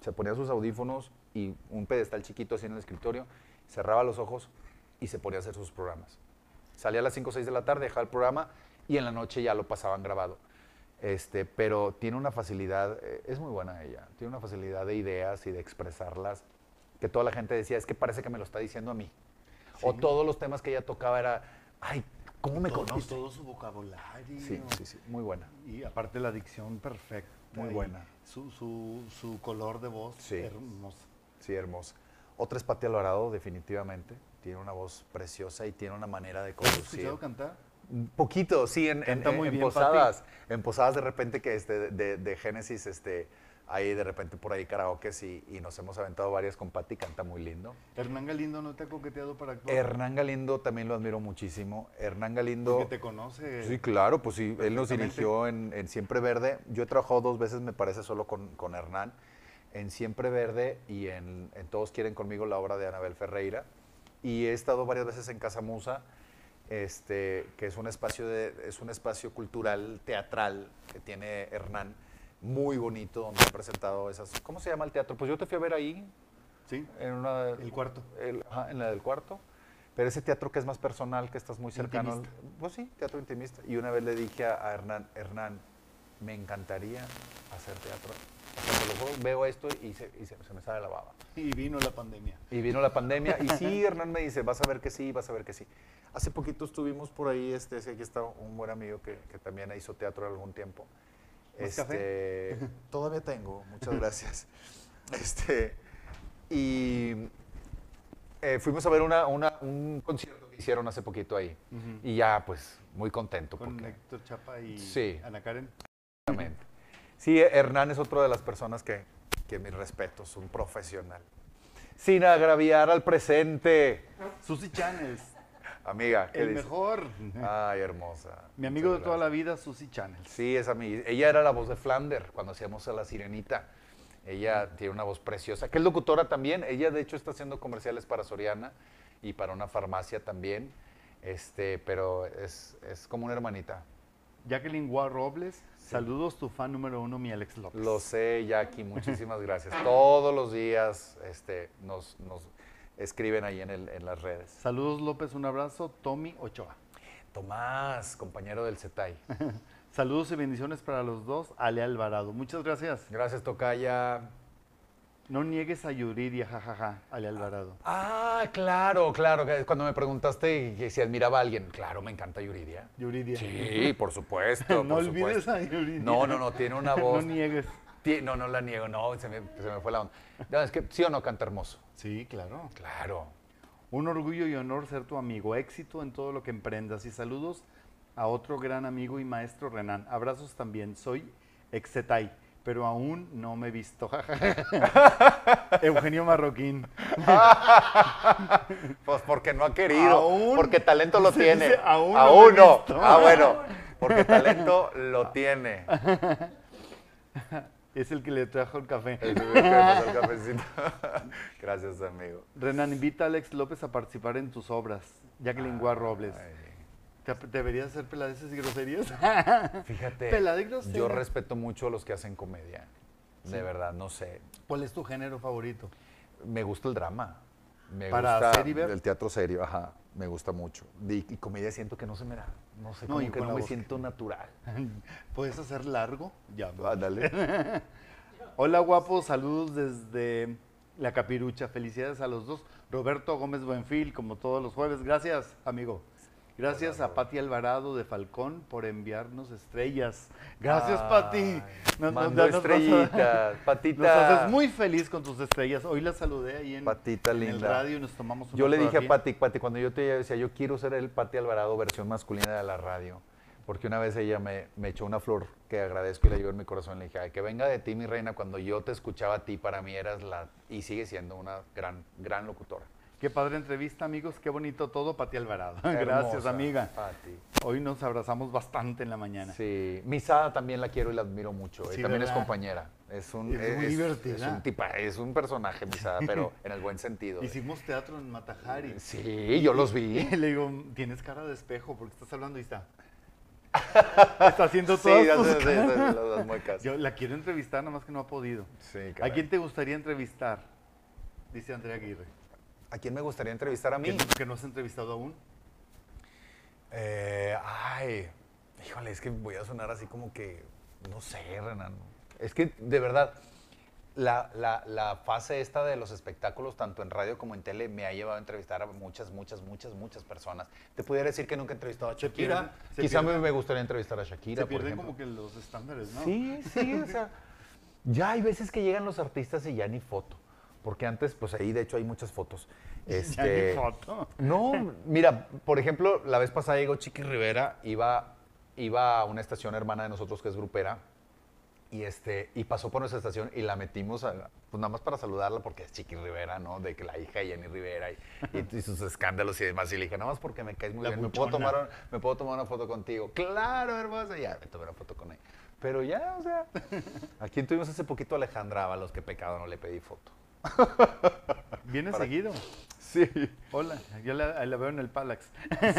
se ponía sus audífonos y un pedestal chiquito así en el escritorio, cerraba los ojos y se ponía a hacer sus programas. Salía a las 5 o 6 de la tarde, dejaba el programa y en la noche ya lo pasaban grabado. Este, pero tiene una facilidad, eh, es muy buena ella, tiene una facilidad de ideas y de expresarlas que toda la gente decía, es que parece que me lo está diciendo a mí. O todos los temas que ella tocaba era, ay, ¿cómo me Todo- y conoce? todo su vocabulario. Sí, sí, sí, muy buena. Y aparte la dicción perfecta. Muy buena. Su, su, su color de voz Sí. hermoso. Sí, hermosa. Otra es Pati Alvarado, definitivamente. Tiene una voz preciosa y tiene una manera de ¿Has conducir. escuchado cantar? Un poquito, sí, en, en- Canta en- muy en bien, posadas. En posadas de repente que este, de, de Génesis, este, hay de repente por ahí karaoke y, y nos hemos aventado varias con Pati, canta muy lindo. Hernán Galindo no te ha coqueteado para actuar. Hernán Galindo también lo admiro muchísimo. Hernán Galindo... Porque te conoce. Sí, claro, pues sí, él nos dirigió en, en Siempre Verde. Yo he trabajado dos veces, me parece, solo con, con Hernán, en Siempre Verde y en, en Todos Quieren Conmigo, la obra de Anabel Ferreira. Y he estado varias veces en Casa Musa, este, que es un, espacio de, es un espacio cultural, teatral, que tiene Hernán, muy bonito, donde ha presentado esas... ¿Cómo se llama el teatro? Pues yo te fui a ver ahí, Sí, en una... el cuarto. El- ajá, en la del cuarto. Pero ese teatro que es más personal, que estás muy cercano. al- pues sí, teatro intimista. Y una vez le dije a, Hernán, Hernán, me encantaría hacer teatro. O sea, veo esto y, se, y se- se me sale la baba. Y vino la pandemia. Y vino la pandemia. Y sí, Hernán me dice, vas a ver que sí, vas a ver que sí. Hace poquito estuvimos por ahí, este, aquí está un buen amigo que, que también hizo teatro algún tiempo. ¿Más Este, todavía tengo, muchas gracias. Este, y eh, fuimos a ver una, una- un concierto que hicieron hace poquito ahí. Y ya, pues, muy contento. Con porque- Héctor Chapa y Sí. Ana Karen. Exactamente. Sí, Hernán es otra de las personas que, que mis respetos, un profesional. Sin agraviar al presente. Susi Channels, Amiga, ¿qué el mejor. Ay, hermosa. Mi amigo de toda la vida, Susi Channels. Sí, es amiga. Ella era la voz de Flander cuando hacíamos a la sirenita. Ella tiene una voz preciosa, que es locutora también. Ella, de hecho, está haciendo comerciales para Soriana y para una farmacia también. Este, pero es, es como una hermanita. Jacqueline Gua Robles, saludos, tu fan número uno, mi Alex López. Lo sé, Jackie, muchísimas gracias. Todos los días este, nos, nos escriben ahí en, el- en las redes. Saludos López, un abrazo, Tommy Ochoa. Tomás, compañero del CETAI. Saludos y bendiciones para los dos, Ale Alvarado. Muchas gracias. Gracias, Tocaya. No niegues a Yuridia, jajaja, Ale Alvarado. Ah, claro, claro. Cuando me preguntaste si admiraba a alguien, claro, me encanta Yuridia. Yuridia. Sí, por supuesto. no por olvides supuesto. a Yuridia. No, no, no, tiene una voz. no niegues. No, no la niego, no, se me, se me fue la onda. No, es que sí o no canta hermoso. Sí, claro. Claro. Un orgullo y honor ser tu amigo. Éxito en todo lo que emprendas. Y saludos a otro gran amigo y maestro Renan. Abrazos también. Soy Exetay, pero aún no me he visto. Eugenio Marroquín. Pues porque no ha querido. Aún. porque talento lo tiene. dice, aún no he no. Ah, bueno. Porque talento lo tiene. Es el que le trajo el café. El que pasó el cafecito. Gracias, amigo. Renan, invita a Alex López a participar en tus obras. Jacqueline Gua Robles. Ay, ¿Te ap- ¿Deberías hacer peladeces y groserías? Fíjate, grosera. yo respeto mucho a los que hacen comedia. De verdad, no sé. ¿Cuál es tu género favorito? Me gusta el drama. Me ¿Para gusta hacer y ver? el teatro serio, ajá. Me gusta mucho. Y, y comedia siento que no se me da. No sé, No, como y que no me voz siento natural. ¿Puedes hacer largo? Ya. Ándale. Hola guapos, saludos desde La Capirucha. Felicidades a los dos. Roberto Gómez Buenfil, como todos los jueves. Gracias, amigo. Gracias a Pati Alvarado de Falcón por enviarnos estrellas. Gracias, Pati. Ay, Nos- mandó nos estrellitas. Patita. Nos haces muy feliz con tus estrellas. Hoy la saludé ahí en, Patita en el radio y nos tomamos una Yo le dije a. Pati, Pati, cuando yo te decía, yo quiero ser el Pati Alvarado versión masculina de la radio, porque una vez ella me, me echó una flor que agradezco y la llevo en mi corazón. Le dije, "Ay, que venga de ti, mi reina, cuando yo te escuchaba a ti, para mí eras la, y sigue siendo una gran, gran locutora. Qué padre entrevista, amigos. Qué bonito todo, Pati Alvarado. Hermosa, Gracias, amiga. Pati. Hoy nos abrazamos bastante en la mañana. Sí, Misada también la quiero y la admiro mucho. Sí, también ¿verdad? es compañera. Es un, Es muy divertida. Es un, tipa, es un personaje, Misada, pero en el buen sentido. Hicimos teatro en Matajari. Sí, yo los vi. le digo, tienes cara de espejo porque estás hablando y está. está haciendo Sí, todas ya tus sí, sí, las, muecas. Yo la quiero entrevistar, nada más que no ha podido. Sí, ¿A caray. quién te gustaría entrevistar? Dice Andrea Aguirre. ¿A quién me gustaría entrevistar a mí? que no has entrevistado aún. Eh, ay, híjole, es que voy a sonar así como que, no sé, Renan. Es que, de verdad, la, la- la fase esta de los espectáculos, tanto en radio como en tele, me ha llevado a entrevistar a muchas, muchas, muchas, muchas personas. Te pudiera decir que nunca he entrevistado a Se Shakira. pierden- se Quizá me, pierden- me gustaría entrevistar a Shakira, Se por pierden ejemplo. como que los estándares, ¿no? Sí, sí, o sea, ya hay veces que llegan los artistas y ya ni foto. Porque antes, pues ahí de hecho hay muchas fotos. Este, foto. no, mira, por ejemplo, la vez pasada llegó Chiqui Rivera, iba, iba a una estación hermana de nosotros que es grupera, y, este, y pasó por nuestra estación y la metimos, a- pues nada más para saludarla porque es Chiqui Rivera, ¿no? De que la hija de Jenny Rivera y, y- y sus escándalos y demás. Y le dije, nada más porque me caes muy La bien, ¿me puedo, tomar, ¿me puedo tomar una foto contigo? Claro, hermosa, ya, me tomé una foto con ella. Pero ya, o sea, ¿a quién tuvimos hace poquito? Alejandra Ábalos, que pecado, no le pedí foto. Viene Para- seguido. Sí. Hola, yo la, la veo en el Palax.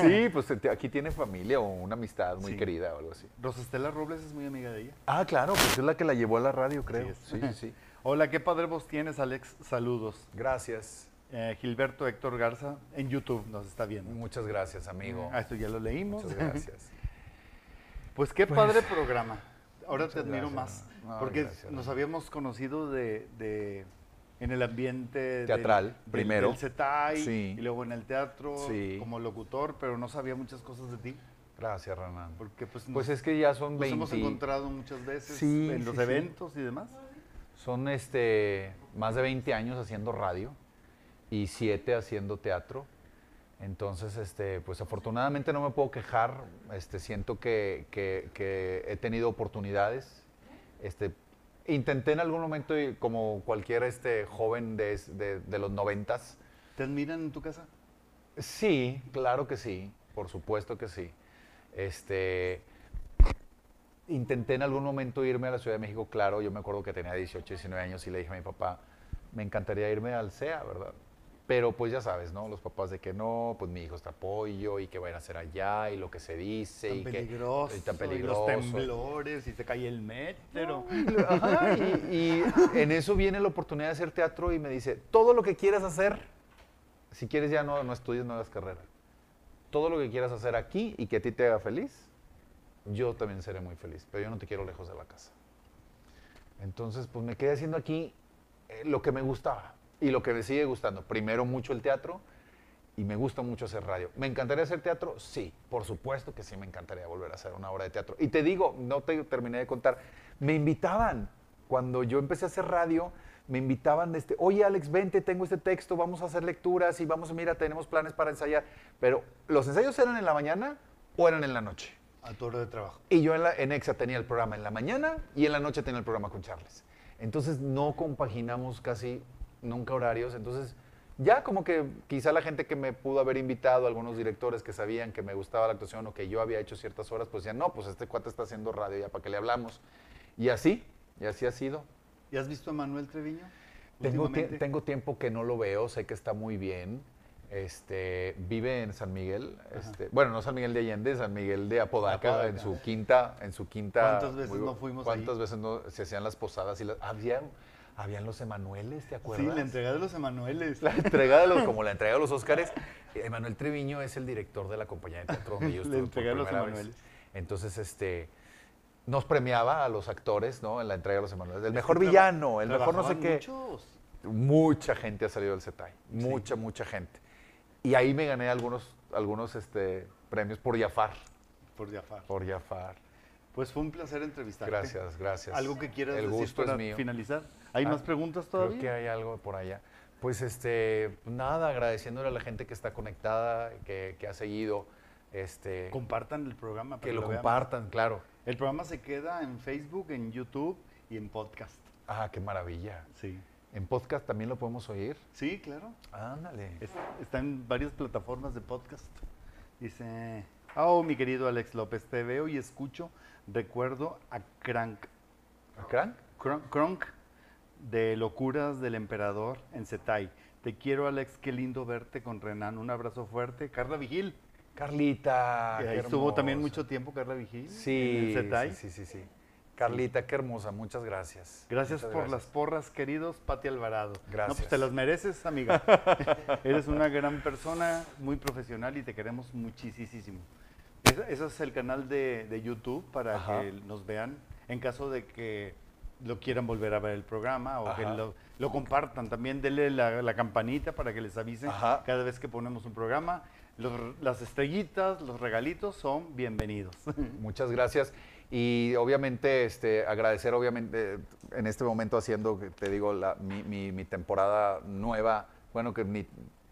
Sí, pues te- aquí tiene familia o una amistad muy Sí. querida o algo así. Rosestela Robles es muy amiga de ella. Ah, claro, pues es la que la llevó a la radio, creo. Sí, sí, sí. Hola, qué padre voz tienes, Alex. Saludos. Gracias. Eh, Gilberto Héctor Garza en YouTube nos está viendo. Muchas gracias, amigo. Ah, esto ya lo leímos. Muchas gracias. Pues qué Pues, padre programa. Ahora te admiro gracias. más. Porque gracias, nos habíamos conocido de, de- en el ambiente Teatral, del- primero. Del CETAI Sí. y luego en el teatro Sí. como locutor, pero no sabía muchas cosas de ti. Gracias, Renan. Porque pues, Pues nos, es que ya son nos 20. hemos encontrado muchas veces Sí, en los eventos y demás. Son este, más de 20 años haciendo radio y 7 haciendo teatro. Entonces, este, pues afortunadamente no me puedo quejar. Este, siento que, que- que he tenido oportunidades. Este, intenté en algún momento, y como cualquier este, joven de, de- de los noventas, ¿Te admiran en tu casa? Sí, claro que sí, por supuesto que sí. Este, intenté en algún momento irme a la Ciudad de México, claro, yo me acuerdo que tenía 18, 19 años y le dije a mi papá, me encantaría irme al CEA, ¿verdad? Pero pues ya sabes, ¿no? Los papás de que no, pues mi hijo está apoyo y que vayan a hacer allá y lo que se dice Tan y peligroso, que y tan y peligroso. los temblores y se cae el metro. Ajá, y, y en eso viene la oportunidad de hacer teatro y me dice, todo lo que quieras hacer, si quieres ya no, no estudies, no hagas carrera. Todo lo que quieras hacer aquí y que a ti te haga feliz, yo también seré muy feliz, pero yo no te quiero lejos de la casa. Entonces, pues me quedé haciendo aquí eh, lo que me gustaba y lo que me sigue gustando. Primero mucho el teatro y me gusta mucho hacer radio. ¿Me encantaría hacer teatro? Sí, por supuesto que sí me encantaría volver a hacer una obra de teatro. Y te digo, no te terminé de contar, me invitaban. Cuando yo empecé a hacer radio, me invitaban, este, oye Alex, vente, tengo este texto, vamos a hacer lecturas y vamos, mira, tenemos planes para ensayar. Pero los ensayos eran en la mañana o eran en la noche. A tu hora de trabajo. Y yo en, la, en EXA tenía el programa en la mañana y en la noche tenía el programa con Charles. Entonces no compaginamos casi nunca horarios. Entonces ya como que quizá la gente que me pudo haber invitado, algunos directores que sabían que me gustaba la actuación o que yo había hecho ciertas horas, pues ya no, pues este cuate está haciendo radio, ya para que le hablamos. Y así, y así ha sido. ¿Y has visto a Manuel Treviño? Tengo, tengo tiempo que no lo veo, sé que está muy bien. Este, vive en San Miguel, este, bueno, no San Miguel de Allende, San Miguel de Apodaca, Apodaca. en su quinta, en su quinta. ¿Cuántas veces muy no fuimos ¿Cuántas ahí? veces no se hacían las posadas y las, había, habían los Emanueles, ¿te Sí, acuerdas? la entrega de los Emanueles. La entrega de los, como la entrega de los Óscares. Emanuel Treviño es el director de la compañía de teatro donde yo La estuve por entrega de los. Emanueles. Entonces, este, nos premiaba a los actores, ¿no? En la entrega de los Emanueles. El mejor villano, el mejor no sé qué. muchos. Mucha gente ha salido del CETAI, mucha, mucha gente. Y ahí me gané algunos, algunos este, premios por Jafar, Por Jafar. por Jafar. Pues fue un placer entrevistarte. Gracias, gracias. ¿Algo que quieras El decir gusto para es mío. finalizar? ¿Hay Ah, más preguntas Creo todavía? que hay algo por allá. Pues este, nada, agradeciéndole a la gente que está conectada, que, que ha seguido, este, Compartan el programa. para que lo vean. compartan, claro. El programa se queda en Facebook, en YouTube y en podcast. Ah, qué maravilla. Sí. ¿En podcast también lo podemos oír? Sí, claro. Ándale. Es- está en varias plataformas de podcast. Dice, oh, mi querido Alex López, te veo y escucho, recuerdo a Crank, ¿Crank? Cronk, Cronk de Locuras del Emperador en Setay. Te quiero, Alex, qué lindo verte con Renan. Un abrazo fuerte. Carla Vigil. Carlita. que ahí qué estuvo también mucho tiempo Carla Vigil. Sí, En el sí, sí, sí, sí. Carlita, qué hermosa, muchas gracias. Gracias Muchas por gracias. las porras, queridos Pati Alvarado. No, Gracias. pues te las mereces, amiga. Eres una gran persona, muy profesional y te queremos muchísimo. Ese, ese es el canal de, de YouTube para Ajá. que nos vean en caso de que lo quieran volver a ver el programa o que lo, lo compartan. También denle la, la campanita para que les avise Ajá. cada vez que ponemos un programa. Los- las estrellitas, los regalitos son bienvenidos. Muchas gracias. Y obviamente este, agradecer, obviamente, en este momento haciendo, te digo, la- mi, mi- mi temporada nueva. Bueno, que mi-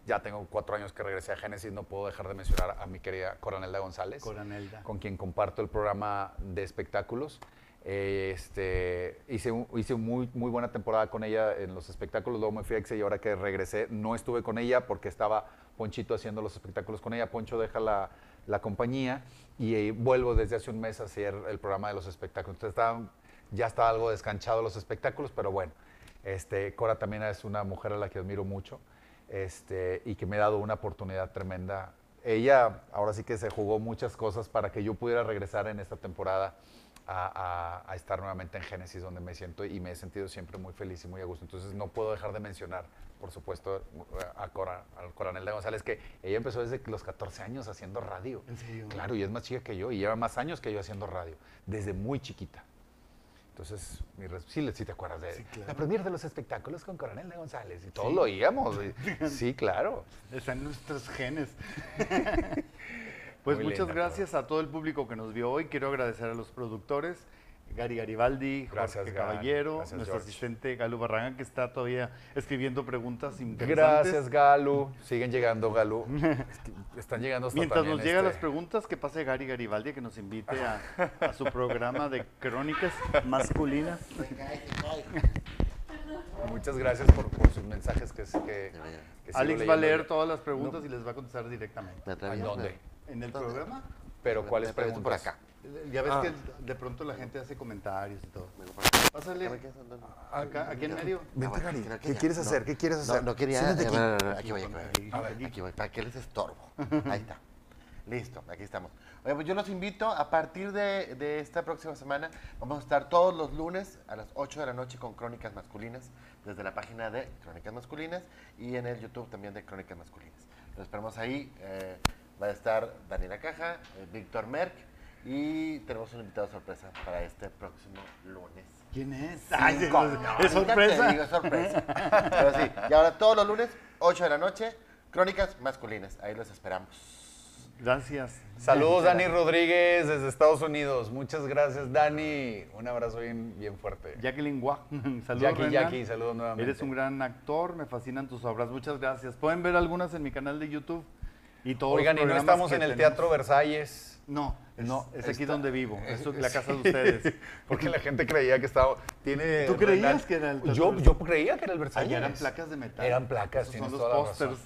ya tengo cuatro años que regresé a Génesis, no puedo dejar de mencionar a mi querida Coronelda González. Coronelda. con quien comparto el programa de espectáculos. Eh, Este, hice un- hice muy, muy buena temporada con ella en los espectáculos, luego me fui a Exe y ahora que regresé no estuve con ella porque estaba Ponchito haciendo los espectáculos con ella. Poncho deja la, la compañía y eh, vuelvo desde hace un mes a hacer el programa de los espectáculos. Entonces estaba- ya está algo descanchado los espectáculos, pero bueno, este, Cora también es una mujer a la que admiro mucho este, y que me ha dado una oportunidad tremenda. Ella ahora sí que se jugó muchas cosas para que yo pudiera regresar en esta temporada a, a- a estar nuevamente en Génesis, donde me siento y me he sentido siempre muy feliz y muy a gusto. Entonces no puedo dejar de mencionar, por supuesto, a Cora, al coronel de González, que ella empezó desde los 14 años haciendo radio. ¿En serio? Claro, y es más chica que yo y lleva más años que yo haciendo radio, desde muy chiquita. Entonces, mi sí, sí te acuerdas de Sí, claro. la premier de los espectáculos con Coronel de González y todos lo oíamos. y- sí, claro. Están nuestros genes. pues Muy muchas gracias a todo el público que nos vio hoy. Quiero agradecer a los productores, Gary Garibaldi, Gracias, Jorge Gary. Caballero, Gracias, nuestro George. asistente Galo Barragán, que está todavía escribiendo preguntas interesantes. Gracias, Galu. Siguen llegando. Es que Están llegando hasta Mientras nos llegan este- las preguntas, que pase Gary Garibaldi, que nos invite a, a su programa de crónicas masculinas. Muchas gracias por, por sus mensajes que, que, que sigo Alex va a leer todas las preguntas y les va a contestar directamente. ¿En dónde? ¿En el ¿Dónde? programa? Pero ¿cuáles preguntas? por acá. Ya ves Ah. que de pronto la gente hace comentarios y todo. Acá. Pásale. ¿qué. Acá, aquí en medio. Vente, Gary. ¿Qué quieres no. hacer? ¿Qué quieres hacer? no quería. A aquí. voy, aquí voy. A ver. Aquí voy, para que les estorbo. Ahí está. Listo, aquí estamos. Oye, pues yo los invito a partir de, de esta próxima semana. Vamos a estar todos los lunes a las 8 de la noche con Crónicas Masculinas, desde la página de Crónicas Masculinas y en el YouTube también de Crónicas Masculinas. Los esperamos ahí. eh, va a estar Daniela Caja, eh, Víctor Merck y tenemos un invitado sorpresa para este próximo lunes. ¿Quién es? Ay, No, es ahorita te sorpresa. digo, es sorpresa. Pero sí, y ahora todos los lunes, 8 de la noche, Crónicas Masculinas. Ahí los esperamos. Gracias. Saludos, Dani Rodríguez, desde Estados Unidos. Muchas gracias, Dani. Un abrazo bien, bien fuerte. Jacqueline Gua. Saludos, Jackie, Renan. Jackie, saludos nuevamente. Eres un gran actor, me fascinan tus obras. Muchas gracias. Pueden ver algunas en mi canal de YouTube. Y todos Oigan, los y no estamos en el tenemos. Teatro Versalles. No, es, No, es aquí está- donde vivo. Es es- la casa de ustedes. Porque la gente creía que estaba. Tiene ¿Tú creías que era el Yo, yo creía que era el Versalles. Eran placas de metal. Eran placas, Esos son los pósters.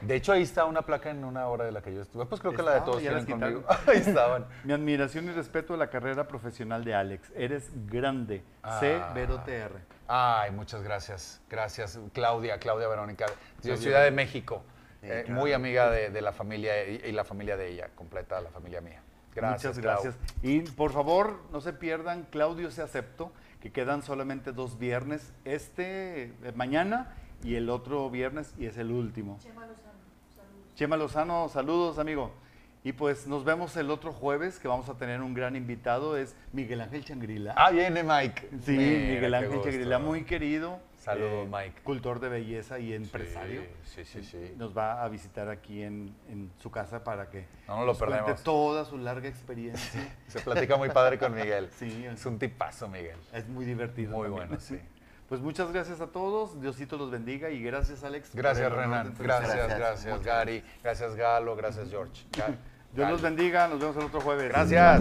De hecho, ahí está una placa en una hora de la que yo estuve. Pues creo que la de todos tienen conmigo. Ahí estaban. Mi admiración y respeto a la carrera profesional de Alex. Eres grande. C. Ah. Vero TR. Ay, muchas gracias. Gracias, Claudia, Claudia Verónica, de Claudia Ciudad de. México. Eh, claro. Muy amiga de, de la familia y, y la familia de ella, completa la familia mía. Gracias, Muchas Clau. gracias. Y por favor, no se pierdan Claudio se acepto, que quedan solamente dos viernes, este eh, mañana y el otro viernes y es el último. Chema Lozano, saludos. Chema Lozano, saludos amigo. Y pues nos vemos el otro jueves que vamos a tener un gran invitado, es Miguel Ángel Changrila. Ah, viene Mike. sí, Mira, Miguel Ángel. Changrila, muy querido. Eh, Saludos, Mike. Cultor de belleza y empresario. Sí, sí, sí. Nos va a visitar aquí en, en su casa para que No nos lo nos cuente toda su larga experiencia. Se platica muy padre con Miguel. Sí, Es un tipazo, Miguel. Es muy divertido. Muy también. bueno, sí. Pues muchas gracias a todos. Diosito los bendiga y gracias, Alex. Gracias, Renan. Gracias, Gracias, Gary. Gracias, Galo. Gracias, George. Dios los bendiga. Nos vemos el otro jueves. Gracias.